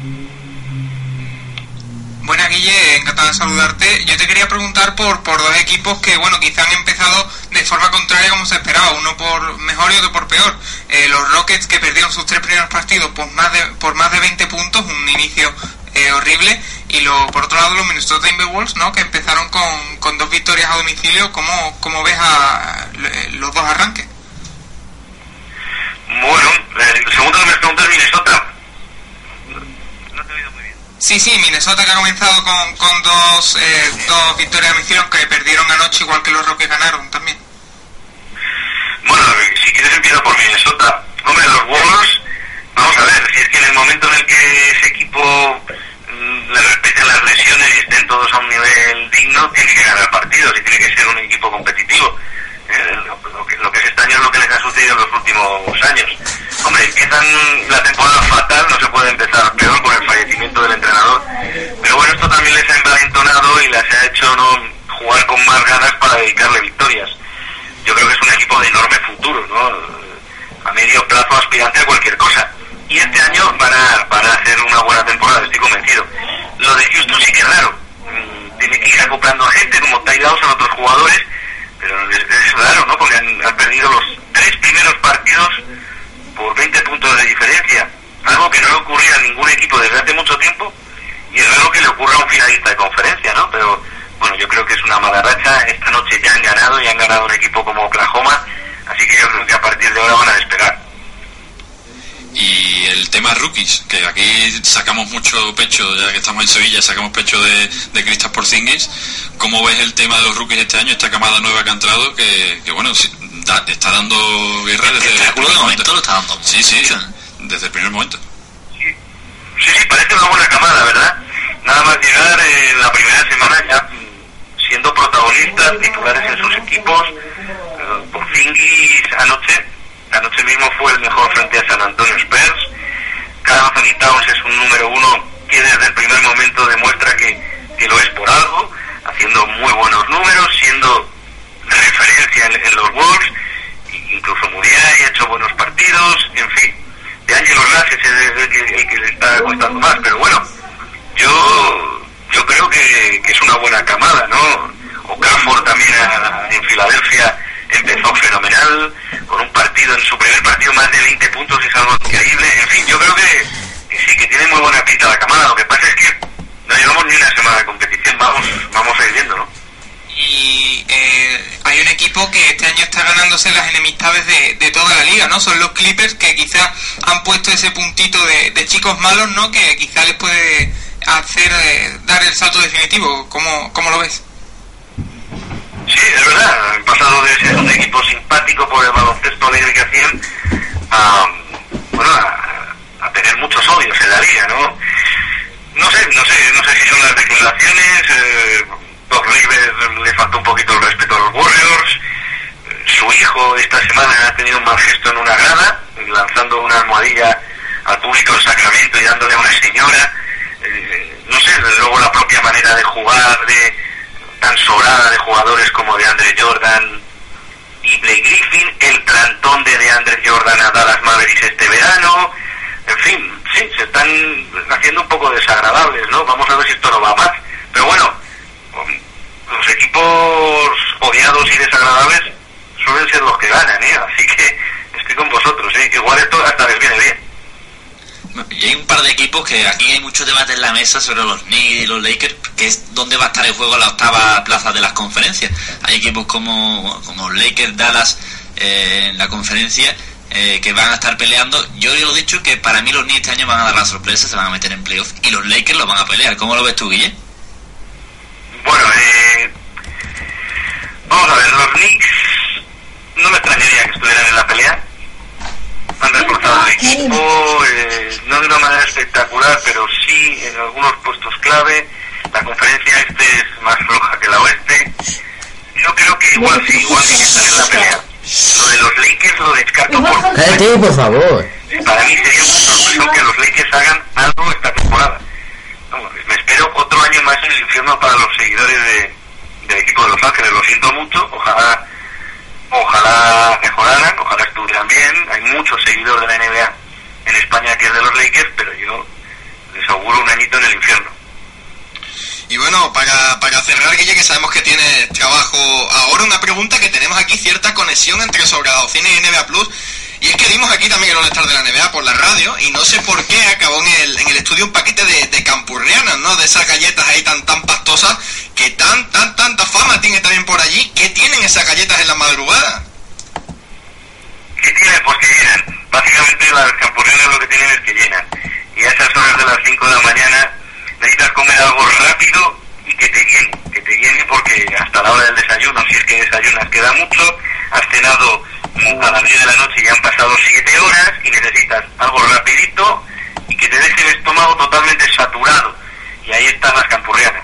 Buena Guille, encantado de saludarte. Yo te quería preguntar por, por dos equipos que, bueno, quizá han empezado de forma contraria como se esperaba, uno por mejor y otro por peor. Eh, los Rockets que perdieron sus tres primeros partidos por más de, por más de 20 puntos, un inicio eh, horrible, y lo, por otro lado los Minnesota Timberwolves, ¿no? Que empezaron con, con dos victorias a domicilio. ¿Cómo, cómo ves a, los dos arranques? Bueno, eh, el segundo que me preguntas es Minnesota. Sí, sí, Minnesota que ha comenzado con, con dos, eh, dos victorias a domicilio que perdieron anoche igual que los Rockets ganaron también. Bueno, si quieres empiezo por Minnesota. Hombre, los Wolves, vamos a ver, si es que en el momento en el que ese equipo mmm, le respeten las lesiones y estén todos a un nivel digno, tiene que ganar partidos y tiene que ser un equipo competitivo. Lo, que, es este año es lo que les ha sucedido en los últimos años. Hombre, empiezan la temporada fatal, no se puede empezar peor con el fallecimiento del entrenador. Pero bueno, esto también les ha envalentonado y les ha hecho no jugar con más ganas para dedicarle victorias. Yo creo que es un equipo de enorme futuro, ¿no? A medio plazo aspirante a cualquier cosa. Y este año van a, van a hacer una buena temporada, estoy convencido. Lo de Houston sí que es raro. Mm, Tiene que ir acoplando gente como Ty Dawson, otros jugadores, pero es, es raro, ¿no? Porque han, han perdido los tres primeros partidos por 20 puntos de diferencia, algo que no le ocurría a ningún equipo desde hace mucho tiempo y es raro que le ocurra a un finalista de conferencia, ¿no? Pero bueno, yo creo que es una mala racha, esta noche ya han ganado y han ganado un equipo como Oklahoma, así que yo creo que a partir de ahora van a despegar. Y el tema rookies, que aquí sacamos mucho pecho, ya que estamos en Sevilla, sacamos pecho de, de Kristaps Porzingis. ¿Cómo ves el tema de los rookies este año, esta camada nueva que ha entrado, que, que bueno, sí, da- está dando guerra desde el primer momento? lo está dando Sí, sí, ¿eh? desde el primer momento. Sí, sí, parece una buena camada, ¿verdad? Nada más llegar en la primera semana ya siendo protagonistas, titulares en sus equipos. Eh, Porzingis anoche, anoche mismo fue el mejor frente a San Antonio Spurs. Carl Anthony Towns es un número uno que desde el primer momento demuestra que, que lo es por algo, haciendo muy buenos números, siendo referencia en, en los Wolves, incluso Muriay ha hecho buenos partidos, en fin. Ese es el que, le está costando más, pero bueno, yo yo creo que, es una buena camada, ¿no? Okafor también a- en Filadelfia empezó fenomenal, con un partido, en su primer partido más de 20 puntos es algo increíble, en fin, yo creo que, sí, que tiene muy buena pinta la camada, lo que pasa es que no llevamos ni una semana de competición, vamos, vamos a ir viendo, ¿no? Y que este año está ganándose las enemistades de, de toda la liga, ¿no? Son los Clippers que quizá han puesto ese puntito de, chicos malos, ¿no? Que quizá les puede hacer eh, dar el salto definitivo. ¿Cómo, cómo lo ves? Sí, es verdad, han pasado de ser un equipo simpático por el baloncesto alegre que hacían a, bueno, a, a tener muchos odios en la liga, ¿no? No sé, no sé, no sé si son las declaraciones, eh, Doc Rivers le faltó un poquito el respeto a los Warriors, su hijo esta semana ha tenido un mal gesto en una grada, lanzando una almohadilla al público en Sacramento y dándole a una señora, eh, no sé, luego la propia manera de jugar, de tan sobrada de jugadores como de Andre Jordan y Blake Griffin, el plantón de DeAndre Jordan a Dallas Mavericks este verano, en fin, sí, se están haciendo un poco desagradables, ¿no? Vamos a ver si esto no va más. Pero bueno, los equipos odiados y desagradables suelen ser los que ganan, ¿eh? Así que estoy con vosotros, ¿eh? Igual esto hasta les viene bien. Y hay un par de equipos que aquí hay mucho debate en la mesa sobre los Knicks y los Lakers, que es donde va a estar en juego la octava plaza de las conferencias. Hay equipos como, como Lakers, Dallas eh, en la conferencia eh, que van a estar peleando. Yo lo he dicho que para mí los Knicks este año van a dar la sorpresa, se van a meter en playoff y los Lakers los van a pelear. ¿Cómo lo ves tú, Guille? Bueno, eh, vamos a ver, los Knicks no me extrañaría que estuvieran en la pelea. Han reforzado el equipo, eh, no de una manera espectacular, pero sí en algunos puestos clave. La conferencia este es más floja que la oeste. Yo creo que igual sí, igual sí que están en la pelea. Lo de los Lakers lo descarto por Cállate, por favor. para mí sería una sorpresión que los Lakers hagan algo esta temporada. Me espero otro año más en el infierno para los seguidores de, del equipo de Los Ángeles. Lo siento mucho. Ojalá, ojalá mejoraran, ojalá estuvieran bien. Hay muchos seguidores de la NBA en España que es de los Lakers, pero yo les auguro un añito en el infierno. Y bueno, para, para cerrar, Guille, que sabemos que tiene trabajo ahora, una pregunta que tenemos aquí cierta conexión entre Sobradocine y NBA Plus. Y es que dimos aquí también el All-Star de la NBA por la radio y no sé por qué acabó en el, en el estudio un paquete de, de campurrianas, ¿no? De esas galletas ahí tan tan pastosas que tan tan tanta fama tiene también por allí. ¿Qué tienen esas galletas en la madrugada? ¿Qué tienen? Pues que llenan. Básicamente las campurrianas lo que tienen es que llenan. Y a esas horas de las 5 de la mañana necesitas comer algo rápido que te llene. Que te llene porque hasta la hora del desayuno, si es que desayunas, queda mucho. Has cenado a las 10 de la noche y han pasado 7 horas y necesitas algo rapidito y que te deje el estómago totalmente saturado. Y ahí están las campurrianas.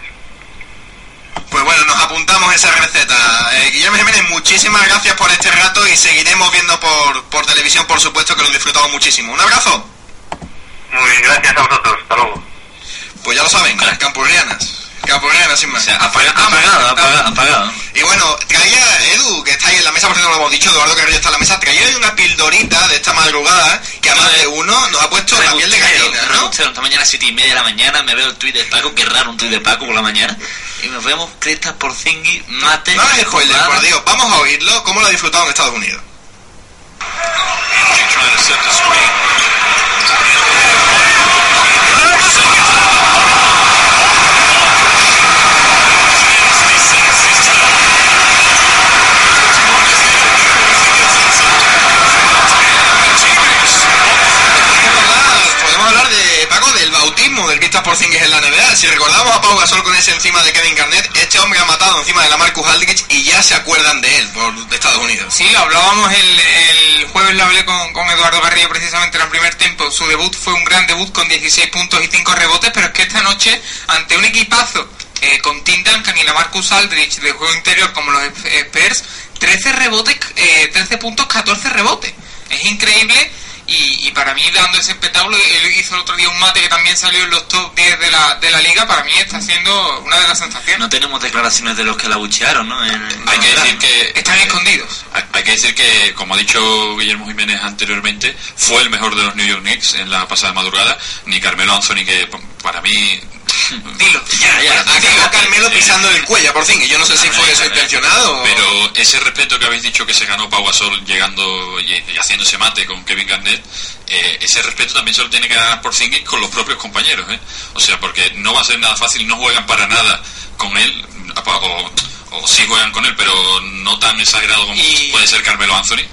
Pues bueno, nos apuntamos esa receta. Eh, Guillermo Jiménez, muchísimas gracias por este rato y seguiremos viendo por, por televisión, por supuesto, que lo disfrutamos muchísimo. Un abrazo. Muy bien, gracias a vosotros. Hasta luego. Pues ya lo saben, campurrianas. Campurrianas, sin más. apaga- Ah, apagado, ah, apagado, apagado. Y bueno, traía Edu, que está ahí en la mesa, por cierto no lo hemos dicho, Eduardo Carrillo está en la mesa, traía una pildorita de esta madrugada que a más de uno nos ha puesto la piel de gallina, ¿no? Esta mañana a 7 y media de la mañana me veo el tuit de Paco, qué raro un tuit de Paco por la mañana, y nos vemos Crestas por Zingi, mate. No hagas spoiler, por Dios, vamos a oírlo, cómo lo ha disfrutado en Estados Unidos. Si recordamos a Pau Gasol con ese encima de Kevin Garnett, este hombre ha matado encima de la Marcus Aldrich y ya se acuerdan de él por Estados Unidos. Sí, lo hablábamos el, el jueves, lo hablé con, con Eduardo Garrido precisamente en el primer tiempo. Su debut fue un gran debut con 16 puntos y 5 rebotes, pero es que esta noche, ante un equipazo eh, con Tim Duncan y la Marcus Aldrich de juego interior como los Spurs, 13 rebotes, eh, 13 puntos, 14 rebotes. Es increíble y, y, para mí dando ese espectáculo, él hizo el otro día un mate que también salió en los top 10 de la, de la liga, para mí está siendo una de las sensaciones. No tenemos declaraciones de los que la buchearon, ¿no? En, hay que decir que... Están escondidos. Hay, hay, que decir que, como ha dicho Guillermo Jiménez anteriormente, fue el mejor de los New York Knicks en la pasada madrugada, ni Carmelo Anthony, que para mí Dilo. Ya, ya. Acabó Carmelo pisando el cuello por fin. Y yo no sé si fue eso intencionado. Pero ese respeto que habéis dicho que se ganó Pau Gasol llegando y, y haciendo ese mate con Kevin Garnett, eh, ese respeto también se lo tiene que ganar por Zingis con los propios compañeros. ¿eh? O sea, porque no va a ser nada fácil, no juegan para nada con él. O, o sí juegan con él, pero no tan exagerado como y... puede ser Carmelo Anthony.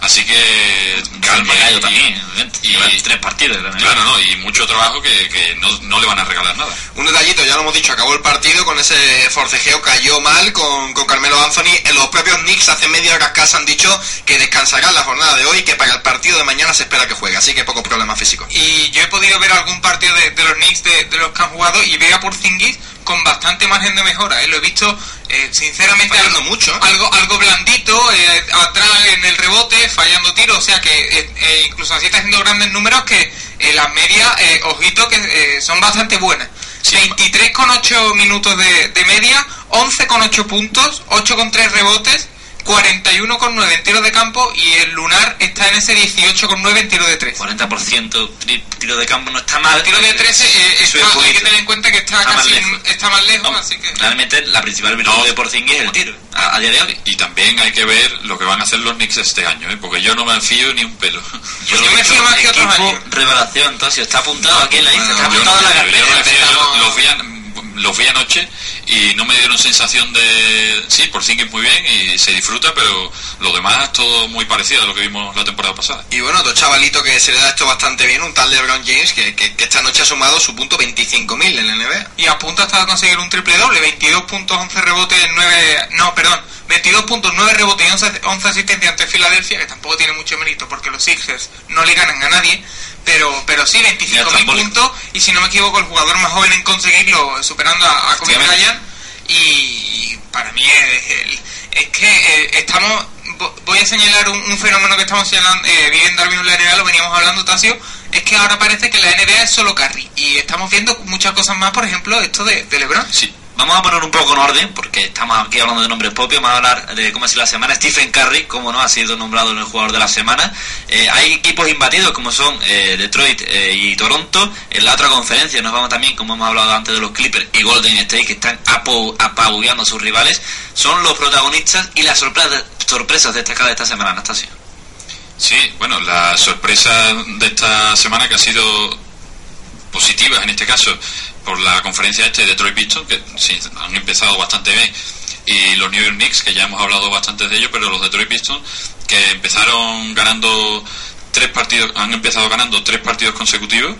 Así que calma y, también, y, y tres partidos también. Claro, ¿no? Y mucho trabajo que, que no, no, le van a regalar nada. Un detallito, ya lo hemos dicho, acabó el partido con ese forcejeo, cayó mal con, con Carmelo Anthony. En los propios Knicks hace media hora casa han dicho que descansará la jornada de hoy y que para el partido de mañana se espera que juegue, así que pocos problemas físicos. Y yo he podido ver algún partido de, de los Knicks de, de, los que han jugado y veo a Porzingis con bastante margen de mejora. ¿eh? Lo he visto, eh, sinceramente, fallando mucho. Algo, algo blandito, eh, atrás en el rebote, fallando tiros. O sea que eh, incluso así está haciendo grandes números que las medias, ojito, que son bastante buenas. Sí. 23 con 8 minutos de, de media, 11 con 8 puntos, 8 con 3 rebotes. 41,9 en tiro de campo y el Lunar está en ese 18,9 en tiro de 3. 40% tiro de campo no está mal. El tiro de 3 eh, está, hay que tener en cuenta que está, está casi más lejos. está más lejos, No, así que... Realmente la principal virtud No. de Porzingis es el tiro, a, a día de hoy. Y también hay que ver lo que van a hacer los Knicks este año, ¿eh? porque yo no me fío ni un pelo. Yo me fío más que otros años. revelación, Tosio, está apuntado aquí en la lista, está Yo apuntado en la no, yo no me carpeta. fío, yo los vi, an- los vi anoche y no me dieron sensación de... Sí, por es muy bien y se disfruta, pero lo demás todo muy parecido a lo que vimos la temporada pasada. Y bueno, otro chavalito que se le da esto bastante bien, un tal LeBron James, que, que, que esta noche ha sumado su punto 25.000 en la NBA. Y a punto hasta conseguir un triple doble, 22 puntos, 11 rebotes, 9... No, perdón, 22 puntos, 9 rebotes y 11, 11 asistencias ante Filadelfia, que tampoco tiene mucho mérito porque los Sixers no le ganan a nadie. Pero, pero sí, 25.000 puntos y si no me equivoco el jugador más joven en conseguirlo, superando a, a Kobe Bryant. Y, para mí es, el- es que eh, estamos, vo- voy a señalar un, un fenómeno que estamos señalando, eh, viviendo ahora mismo en la NBA, lo veníamos hablando Tasio, es que ahora parece que la NBA es solo Curry y estamos viendo muchas cosas más, por ejemplo, esto de, de LeBron. Sí. Vamos a poner un poco en orden, porque estamos aquí hablando de nombres propios, vamos a hablar de cómo ha sido la semana. Stephen Curry, como no, ha sido nombrado en el jugador de la semana. Eh, hay equipos imbatidos como son eh, Detroit eh, y Toronto. En la otra conferencia nos vamos también, como hemos hablado antes, de los Clippers y Golden State, que están apabullando a sus rivales. Son los protagonistas y las sorpresas, destacadas de esta semana, Anastasia. Sí, bueno, la sorpresa de esta semana que ha sido positiva en este caso por la conferencia este de Detroit Pistons, que sí, han empezado bastante bien, y los New York Knicks, que ya hemos hablado bastante de ellos, pero los Detroit Pistons, que empezaron ganando tres partidos, han empezado ganando tres partidos consecutivos,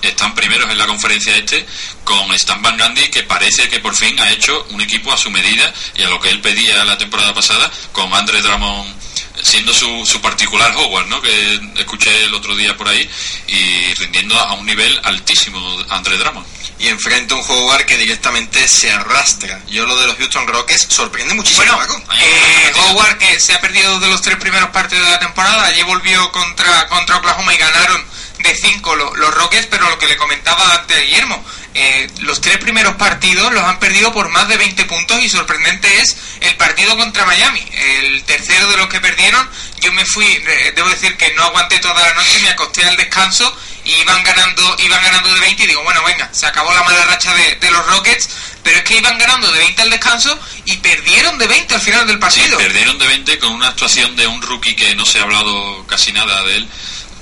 están primeros en la conferencia este con Stan Van Gundy que parece que por fin ha hecho un equipo a su medida y a lo que él pedía la temporada pasada con Andre Drummond siendo su, su particular Howard ¿no? que escuché el otro día por ahí y rindiendo a un nivel altísimo Andre Drummond Y enfrenta un jugador que directamente se arrastra. Yo lo de los Houston Rockets sorprende muchísimo. Bueno, eh, Howard que se ha perdido de los tres primeros partidos de la temporada, allí volvió contra, contra Oklahoma y ganaron de cinco lo- los Rockets, pero lo que le comentaba antes a Guillermo, eh, los tres primeros partidos los han perdido por más de 20 puntos y sorprendente es el partido contra Miami, el tercero de los que perdieron, yo me fui, eh, debo decir que no aguanté toda la noche, me acosté al descanso y iban ganando, iban ganando de 20 y digo, bueno, venga, se acabó la mala racha de, de los Rockets, pero es que iban ganando de 20 al descanso y perdieron de 20 al final del Sí, partido. perdieron de 20 con una actuación de un rookie que no se ha hablado casi nada de él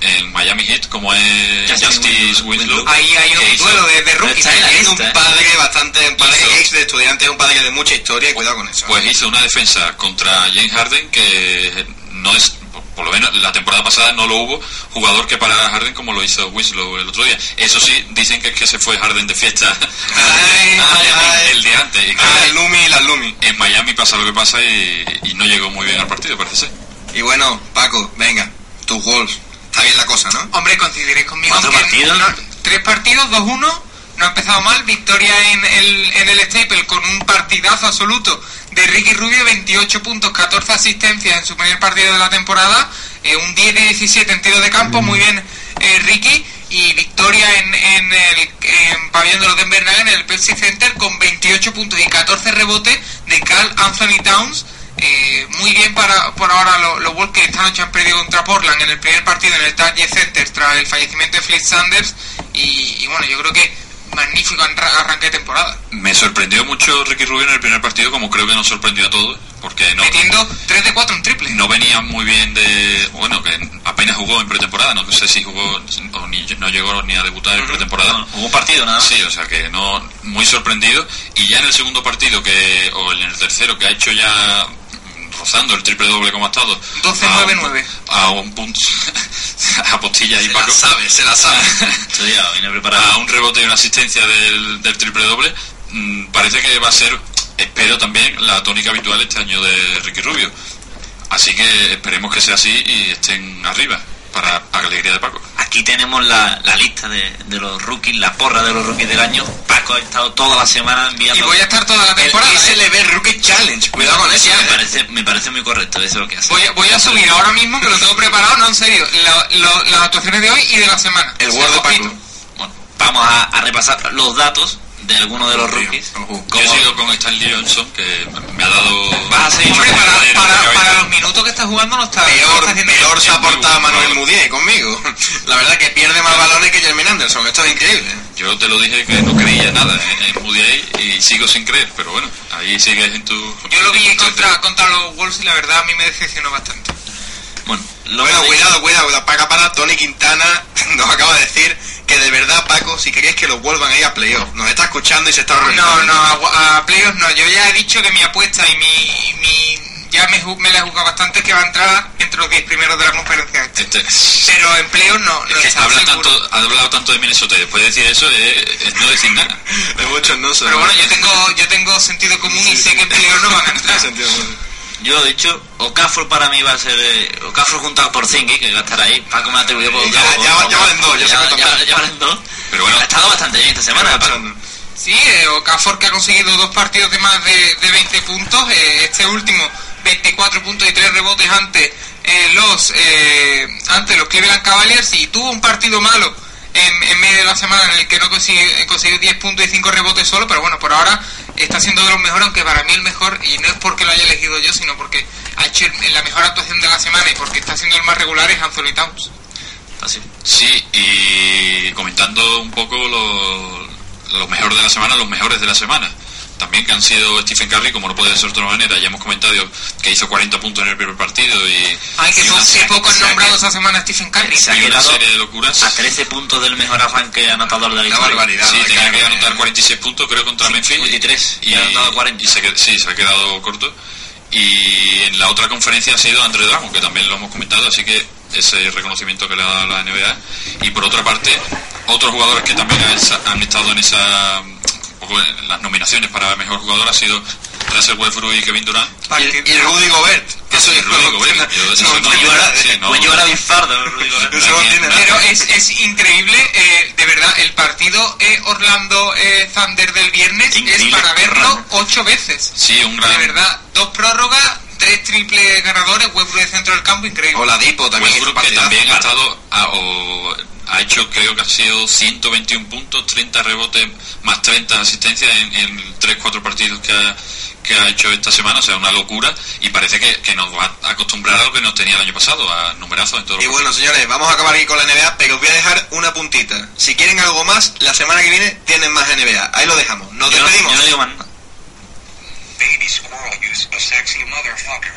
en Miami Heat como es Justice Winslow Ahí hay un duelo de, de rookies. Tiene lista, un ¿eh? padre bastante, un padre Hizo- ex de estudiante, un padre de mucha historia y cuidado con eso. Pues hizo una defensa contra James Harden que no es por lo menos la temporada pasada no lo hubo jugador que parara a Harden como lo hizo Winslow el otro día. Eso sí, dicen que es que se fue Harden de fiesta el día antes. Y Ah, el Lumi y la Lumi. en Miami pasa lo que pasa y, y no llegó muy bien al partido, parece ser. Y bueno, Paco, venga, tus Wolves. Está bien la cosa, ¿no? Hombre, coincidiréis conmigo. ¿Cuatro partidos? no- tres partidos, 2-1. No ha empezado mal. Victoria en el, en el Staple con un partidazo absoluto de Ricky Rubio. 28 puntos, 14 asistencias en su primer partido de la temporada. eh, un 10 de 17 en tiro de campo. Muy bien, eh, Ricky. Y victoria en, en el en pabellón de los Denver Nuggets en el Pepsi Center con 28 puntos y 14 rebotes de Carl Anthony Towns. Eh, muy bien para por ahora los, los Wolves que esta noche han perdido contra Portland en el primer partido en el Target Center tras el fallecimiento de Flip Sanders y, y bueno yo creo que magnífico arra- arranque de temporada Me sorprendió mucho Ricky Rubio en el primer partido, como creo que nos sorprendió a todos, porque no, metiendo 3 de 4 en triple no venía muy bien de. Bueno, que apenas jugó en pretemporada, no sé si jugó o ni, no llegó ni a debutar en pretemporada. Hubo un partido nada más. Sí, o sea que no, muy sorprendido. Y ya en el segundo partido, que o en el tercero, que ha hecho ya rozando el triple doble como ha estado. 12, a un- 9, 9. A un punto. a postilla y Se la Paco. sabe, se la sabe. Preparado. a un rebote y una asistencia del, del triple doble, mm, parece que va a ser, espero también, la tónica habitual este año de Ricky Rubio. Así que esperemos que sea así y estén arriba, para alegría de Paco. Aquí tenemos la, la lista de, de los rookies, la porra de los rookies del año. Paco ha estado toda la semana enviando. y voy a estar toda la El temporada ¿eh? SLB Rookie Challenge. Cuidado con eso. me, ¿eh? parece, me parece muy correcto, eso es lo que hace. voy a, voy a subir ahora mismo que lo tengo preparado no en serio lo- lo- las actuaciones de hoy y de la semana El Word de. Paco. Bueno, vamos a, a repasar los datos de algunos de los rookies. Ojo. Yo Como- sigo con Stanley Johnson, que me ha dado... Vas a seguir para, para, para los minutos que está jugando no está, no Peor, está haciendo peor se ha portado Manuel. Mudiay conmigo. La verdad que pierde más balones que Jermaine Anderson. Esto es increíble. Yo te lo dije que no creía nada en, Moody y sigo sin creer, pero bueno, ahí sigues en tu... Yo lo vi contra, contra los Wolves y la verdad a mí me decepcionó bastante. Bueno, lo Bueno, cuidado, cuidado, cuidado. Para para Tony Quintana nos acaba de decir que de verdad, Paco, si queréis que los vuelvan a ir a playoff, nos está escuchando y se está No, no, a, a playoffs no. Yo ya he dicho que mi apuesta y mi... mi ya me, la he jugado bastante que va a entrar entre los 10 primeros de la conferencia. este. Este, Pero en playoffs no, no es que habla tanto, ha hablado tanto de Minnesota y después de decir eso es, es no decir nada. De muchos no. Pero bueno, yo tengo, yo tengo sentido común y sé que en no van a entrar. Yo lo he dicho, Okafor para mí va a ser. Eh, Okafor junto a Porzingis, que va a estar ahí. Paco me ha atribuido por Ya- Okafor. ya- ya valen dos, ya ya, ya- ya valen dos. Pero bueno. ha estado bastante bien esta semana. Paco. Sí, eh, Okafor que ha conseguido dos partidos de más de, de 20 puntos. eh, este último, 24 puntos y 3 rebotes ante eh, los eh, ante los Cleveland Cavaliers y tuvo un partido malo en, en medio de la semana en el que no consigue- consiguió 10 puntos y 5 rebotes solo, pero bueno, por ahora está siendo de los mejores, aunque para mí el mejor, y no es porque lo haya elegido yo, sino porque ha hecho la mejor actuación de la semana y porque está siendo el más regular es Anthony Towns. Así. Sí, y comentando un poco lo, lo mejor de la semana, los mejores de la semana. También que han sido Stephen Curry, como no puede ser de otra manera. Ya hemos comentado que hizo 40 puntos en el primer partido y, Ay, que y po- una, qué poco han se ha nombrado quedado- esa semana a Stephen Curry. Se ha y una quedado serie de locuras. a 13 puntos del mejor arranque anotador de la historia. barbaridad. Sí, tenía que- anotar 46 puntos, creo, contra Sí, Memphis. 53, Y, y ha anotado 40. y se, qued- sí, se ha quedado corto. Y en la otra conferencia ha sido Andre Drummond, que también lo hemos comentado, así que ese reconocimiento que le ha dado la NBA. Y por otra parte, otros jugadores que también han, estado en esa las nominaciones para mejor jugador ha sido Russell Westbrook y Kevin Durant. Y, y Rudy Gobert. Que eso Y yo Rudy Gobert, yo eso no no- tiene nada, sí, ¿eh? no. Pues Rudy Gobert. Pero es, es increíble, eh, de verdad, el partido eh, Orlando eh, Thunder del viernes es para verlo ocho veces. Sí, un gran. De verdad, dos prórrogas, tres triples ganadores, Westbrook de centro del campo, increíble. Oladipo también hizo Westbrook que también ha estado a- o ha hecho creo que ha sido 121 puntos 30 rebotes más 30 asistencias en, en 3-4 partidos que ha, que ha hecho esta semana o sea una locura y parece que, que nos va a acostumbrar a lo que nos tenía el año pasado a numerazos en todos Y bueno, señores, vamos a acabar aquí con la NBA, pero os voy a dejar una puntita. Si quieren algo más, la semana que viene tienen más NBA. Ahí lo dejamos. Nos Yo no- despedimos. yo no digo más nada. Baby squirrel, you a sexy motherfucker.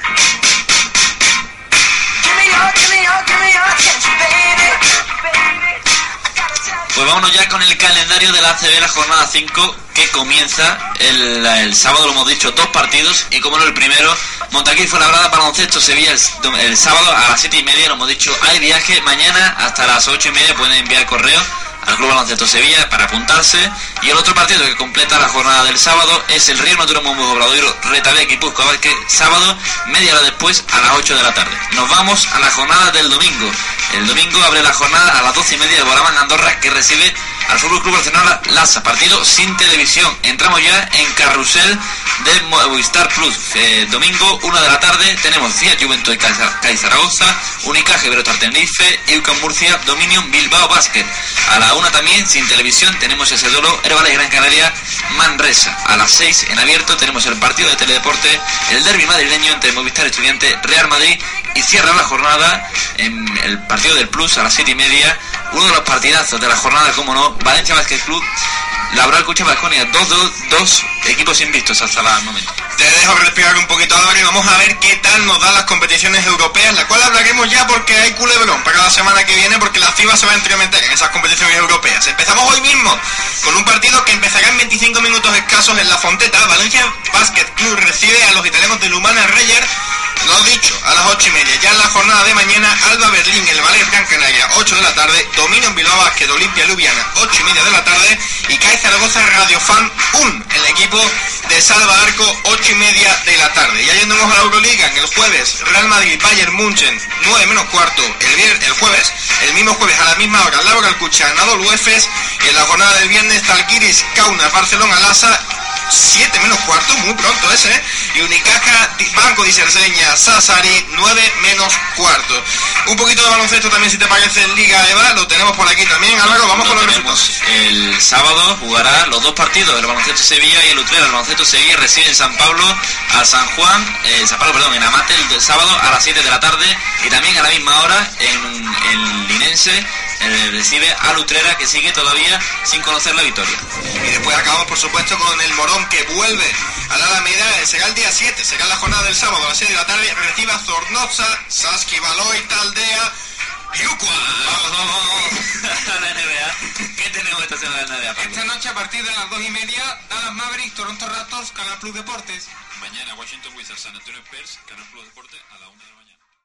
Pues vámonos ya con el calendario de la ACB, la jornada 5, que comienza el, el sábado, lo hemos dicho, dos partidos, y como no el primero, Montaquí fue labrada baloncesto Sevilla el, el sábado a las 7 y media, lo hemos dicho, hay viaje, mañana hasta las 8 y media pueden enviar correo al Club Baloncesto Sevilla para apuntarse. Y el otro partido que completa la jornada del sábado es el Río Natural Mombo Obradoiro Retabé Guipúzcoa sábado, media hora después, a las 8 de la tarde. Nos vamos a la jornada del domingo. El domingo abre la jornada a las 12 y media de Boraman Andorra que recibe al Fútbol Club Barcelona Laza, partido sin televisión. Entramos ya en carrusel de Movistar Plus. Eh, domingo, 1 de la tarde, tenemos Fiat Juventud de Cádiz Zaragoza, Unicaje Verotar Tenerife, Eucan Murcia, Dominion Bilbao Basket. A la 1 también, sin televisión, tenemos ese duelo Herbales Gran Canaria Manresa. A las 6 en abierto tenemos el partido de Teledeporte, el derby madrileño entre Movistar Estudiante Real Madrid y cierra la jornada en el partido del Plus a las 7 y media. Uno de los partidazos de la jornada, como no, Valencia Basket Club, Laboral Cucha Vasconia, dos, dos, dos equipos invictos hasta el momento. Te dejo respirar un poquito Álvaro y vamos a ver qué tal nos dan las competiciones europeas, la cual hablaremos ya porque hay culebrón para la semana que viene porque la FIBA se va a entremeter en esas competiciones europeas. Empezamos hoy mismo con un partido que empezará en 25 minutos escasos en la Fonteta. Valencia Basket Club recibe a los italianos de Lumana Reyer lo dicho, a las 8 y media. Ya en la jornada de mañana, Alba Berlín, el Valer Gran Canaria, 8 de la tarde. Dominio en Bilbao Basket, Olimpia Lubiana, 8 y media de la tarde. Y CAE Zaragoza Radio Fan 1, el equipo de Salva Arco, 8 y media de la tarde. Ya yéndonos a la Euroliga, en el jueves, Real Madrid, Bayern Munchen, 9 menos cuarto, el, viernes, el jueves. El mismo jueves, a la misma hora, Laura Alcucha, Nadol Uefes. Y en la jornada del viernes, Talquiris, Kauna, Barcelona, Lasa 7 menos cuarto, muy pronto ese, ¿eh? y Unicaja, Banco de Cerseña, Sassari, 9 menos cuarto. Un poquito de baloncesto también, si te parece, en Liga EVA, lo tenemos por aquí también. Álvaro, vamos con los resultados. El sábado jugará los dos partidos, el baloncesto Sevilla y el Utrera. El baloncesto Sevilla recibe en San Pablo a San Juan, eh, San Pablo, perdón, en Amate el sábado a las 7 de la tarde y también a la misma hora en el Linense recibe a Lutrera que sigue todavía sin conocer la victoria. Y después acabamos por supuesto con el Morón que vuelve a la Alameda, eh, será el día 7, será la jornada del sábado a las 6 de la tarde, recibe a Zornoza, Saski Baloy, Taldea, Yucua. Vamos, vamos, vamos. a la NBA. ¿Qué tenemos esta semana en la NBA? Paco? Esta noche a partir de las 2 y media, Dallas Mavericks, Toronto Raptors, Canal Plus Deportes. Mañana Washington Wizards, San Antonio Spurs, Canal Plus Deporte a la 1 de la mañana.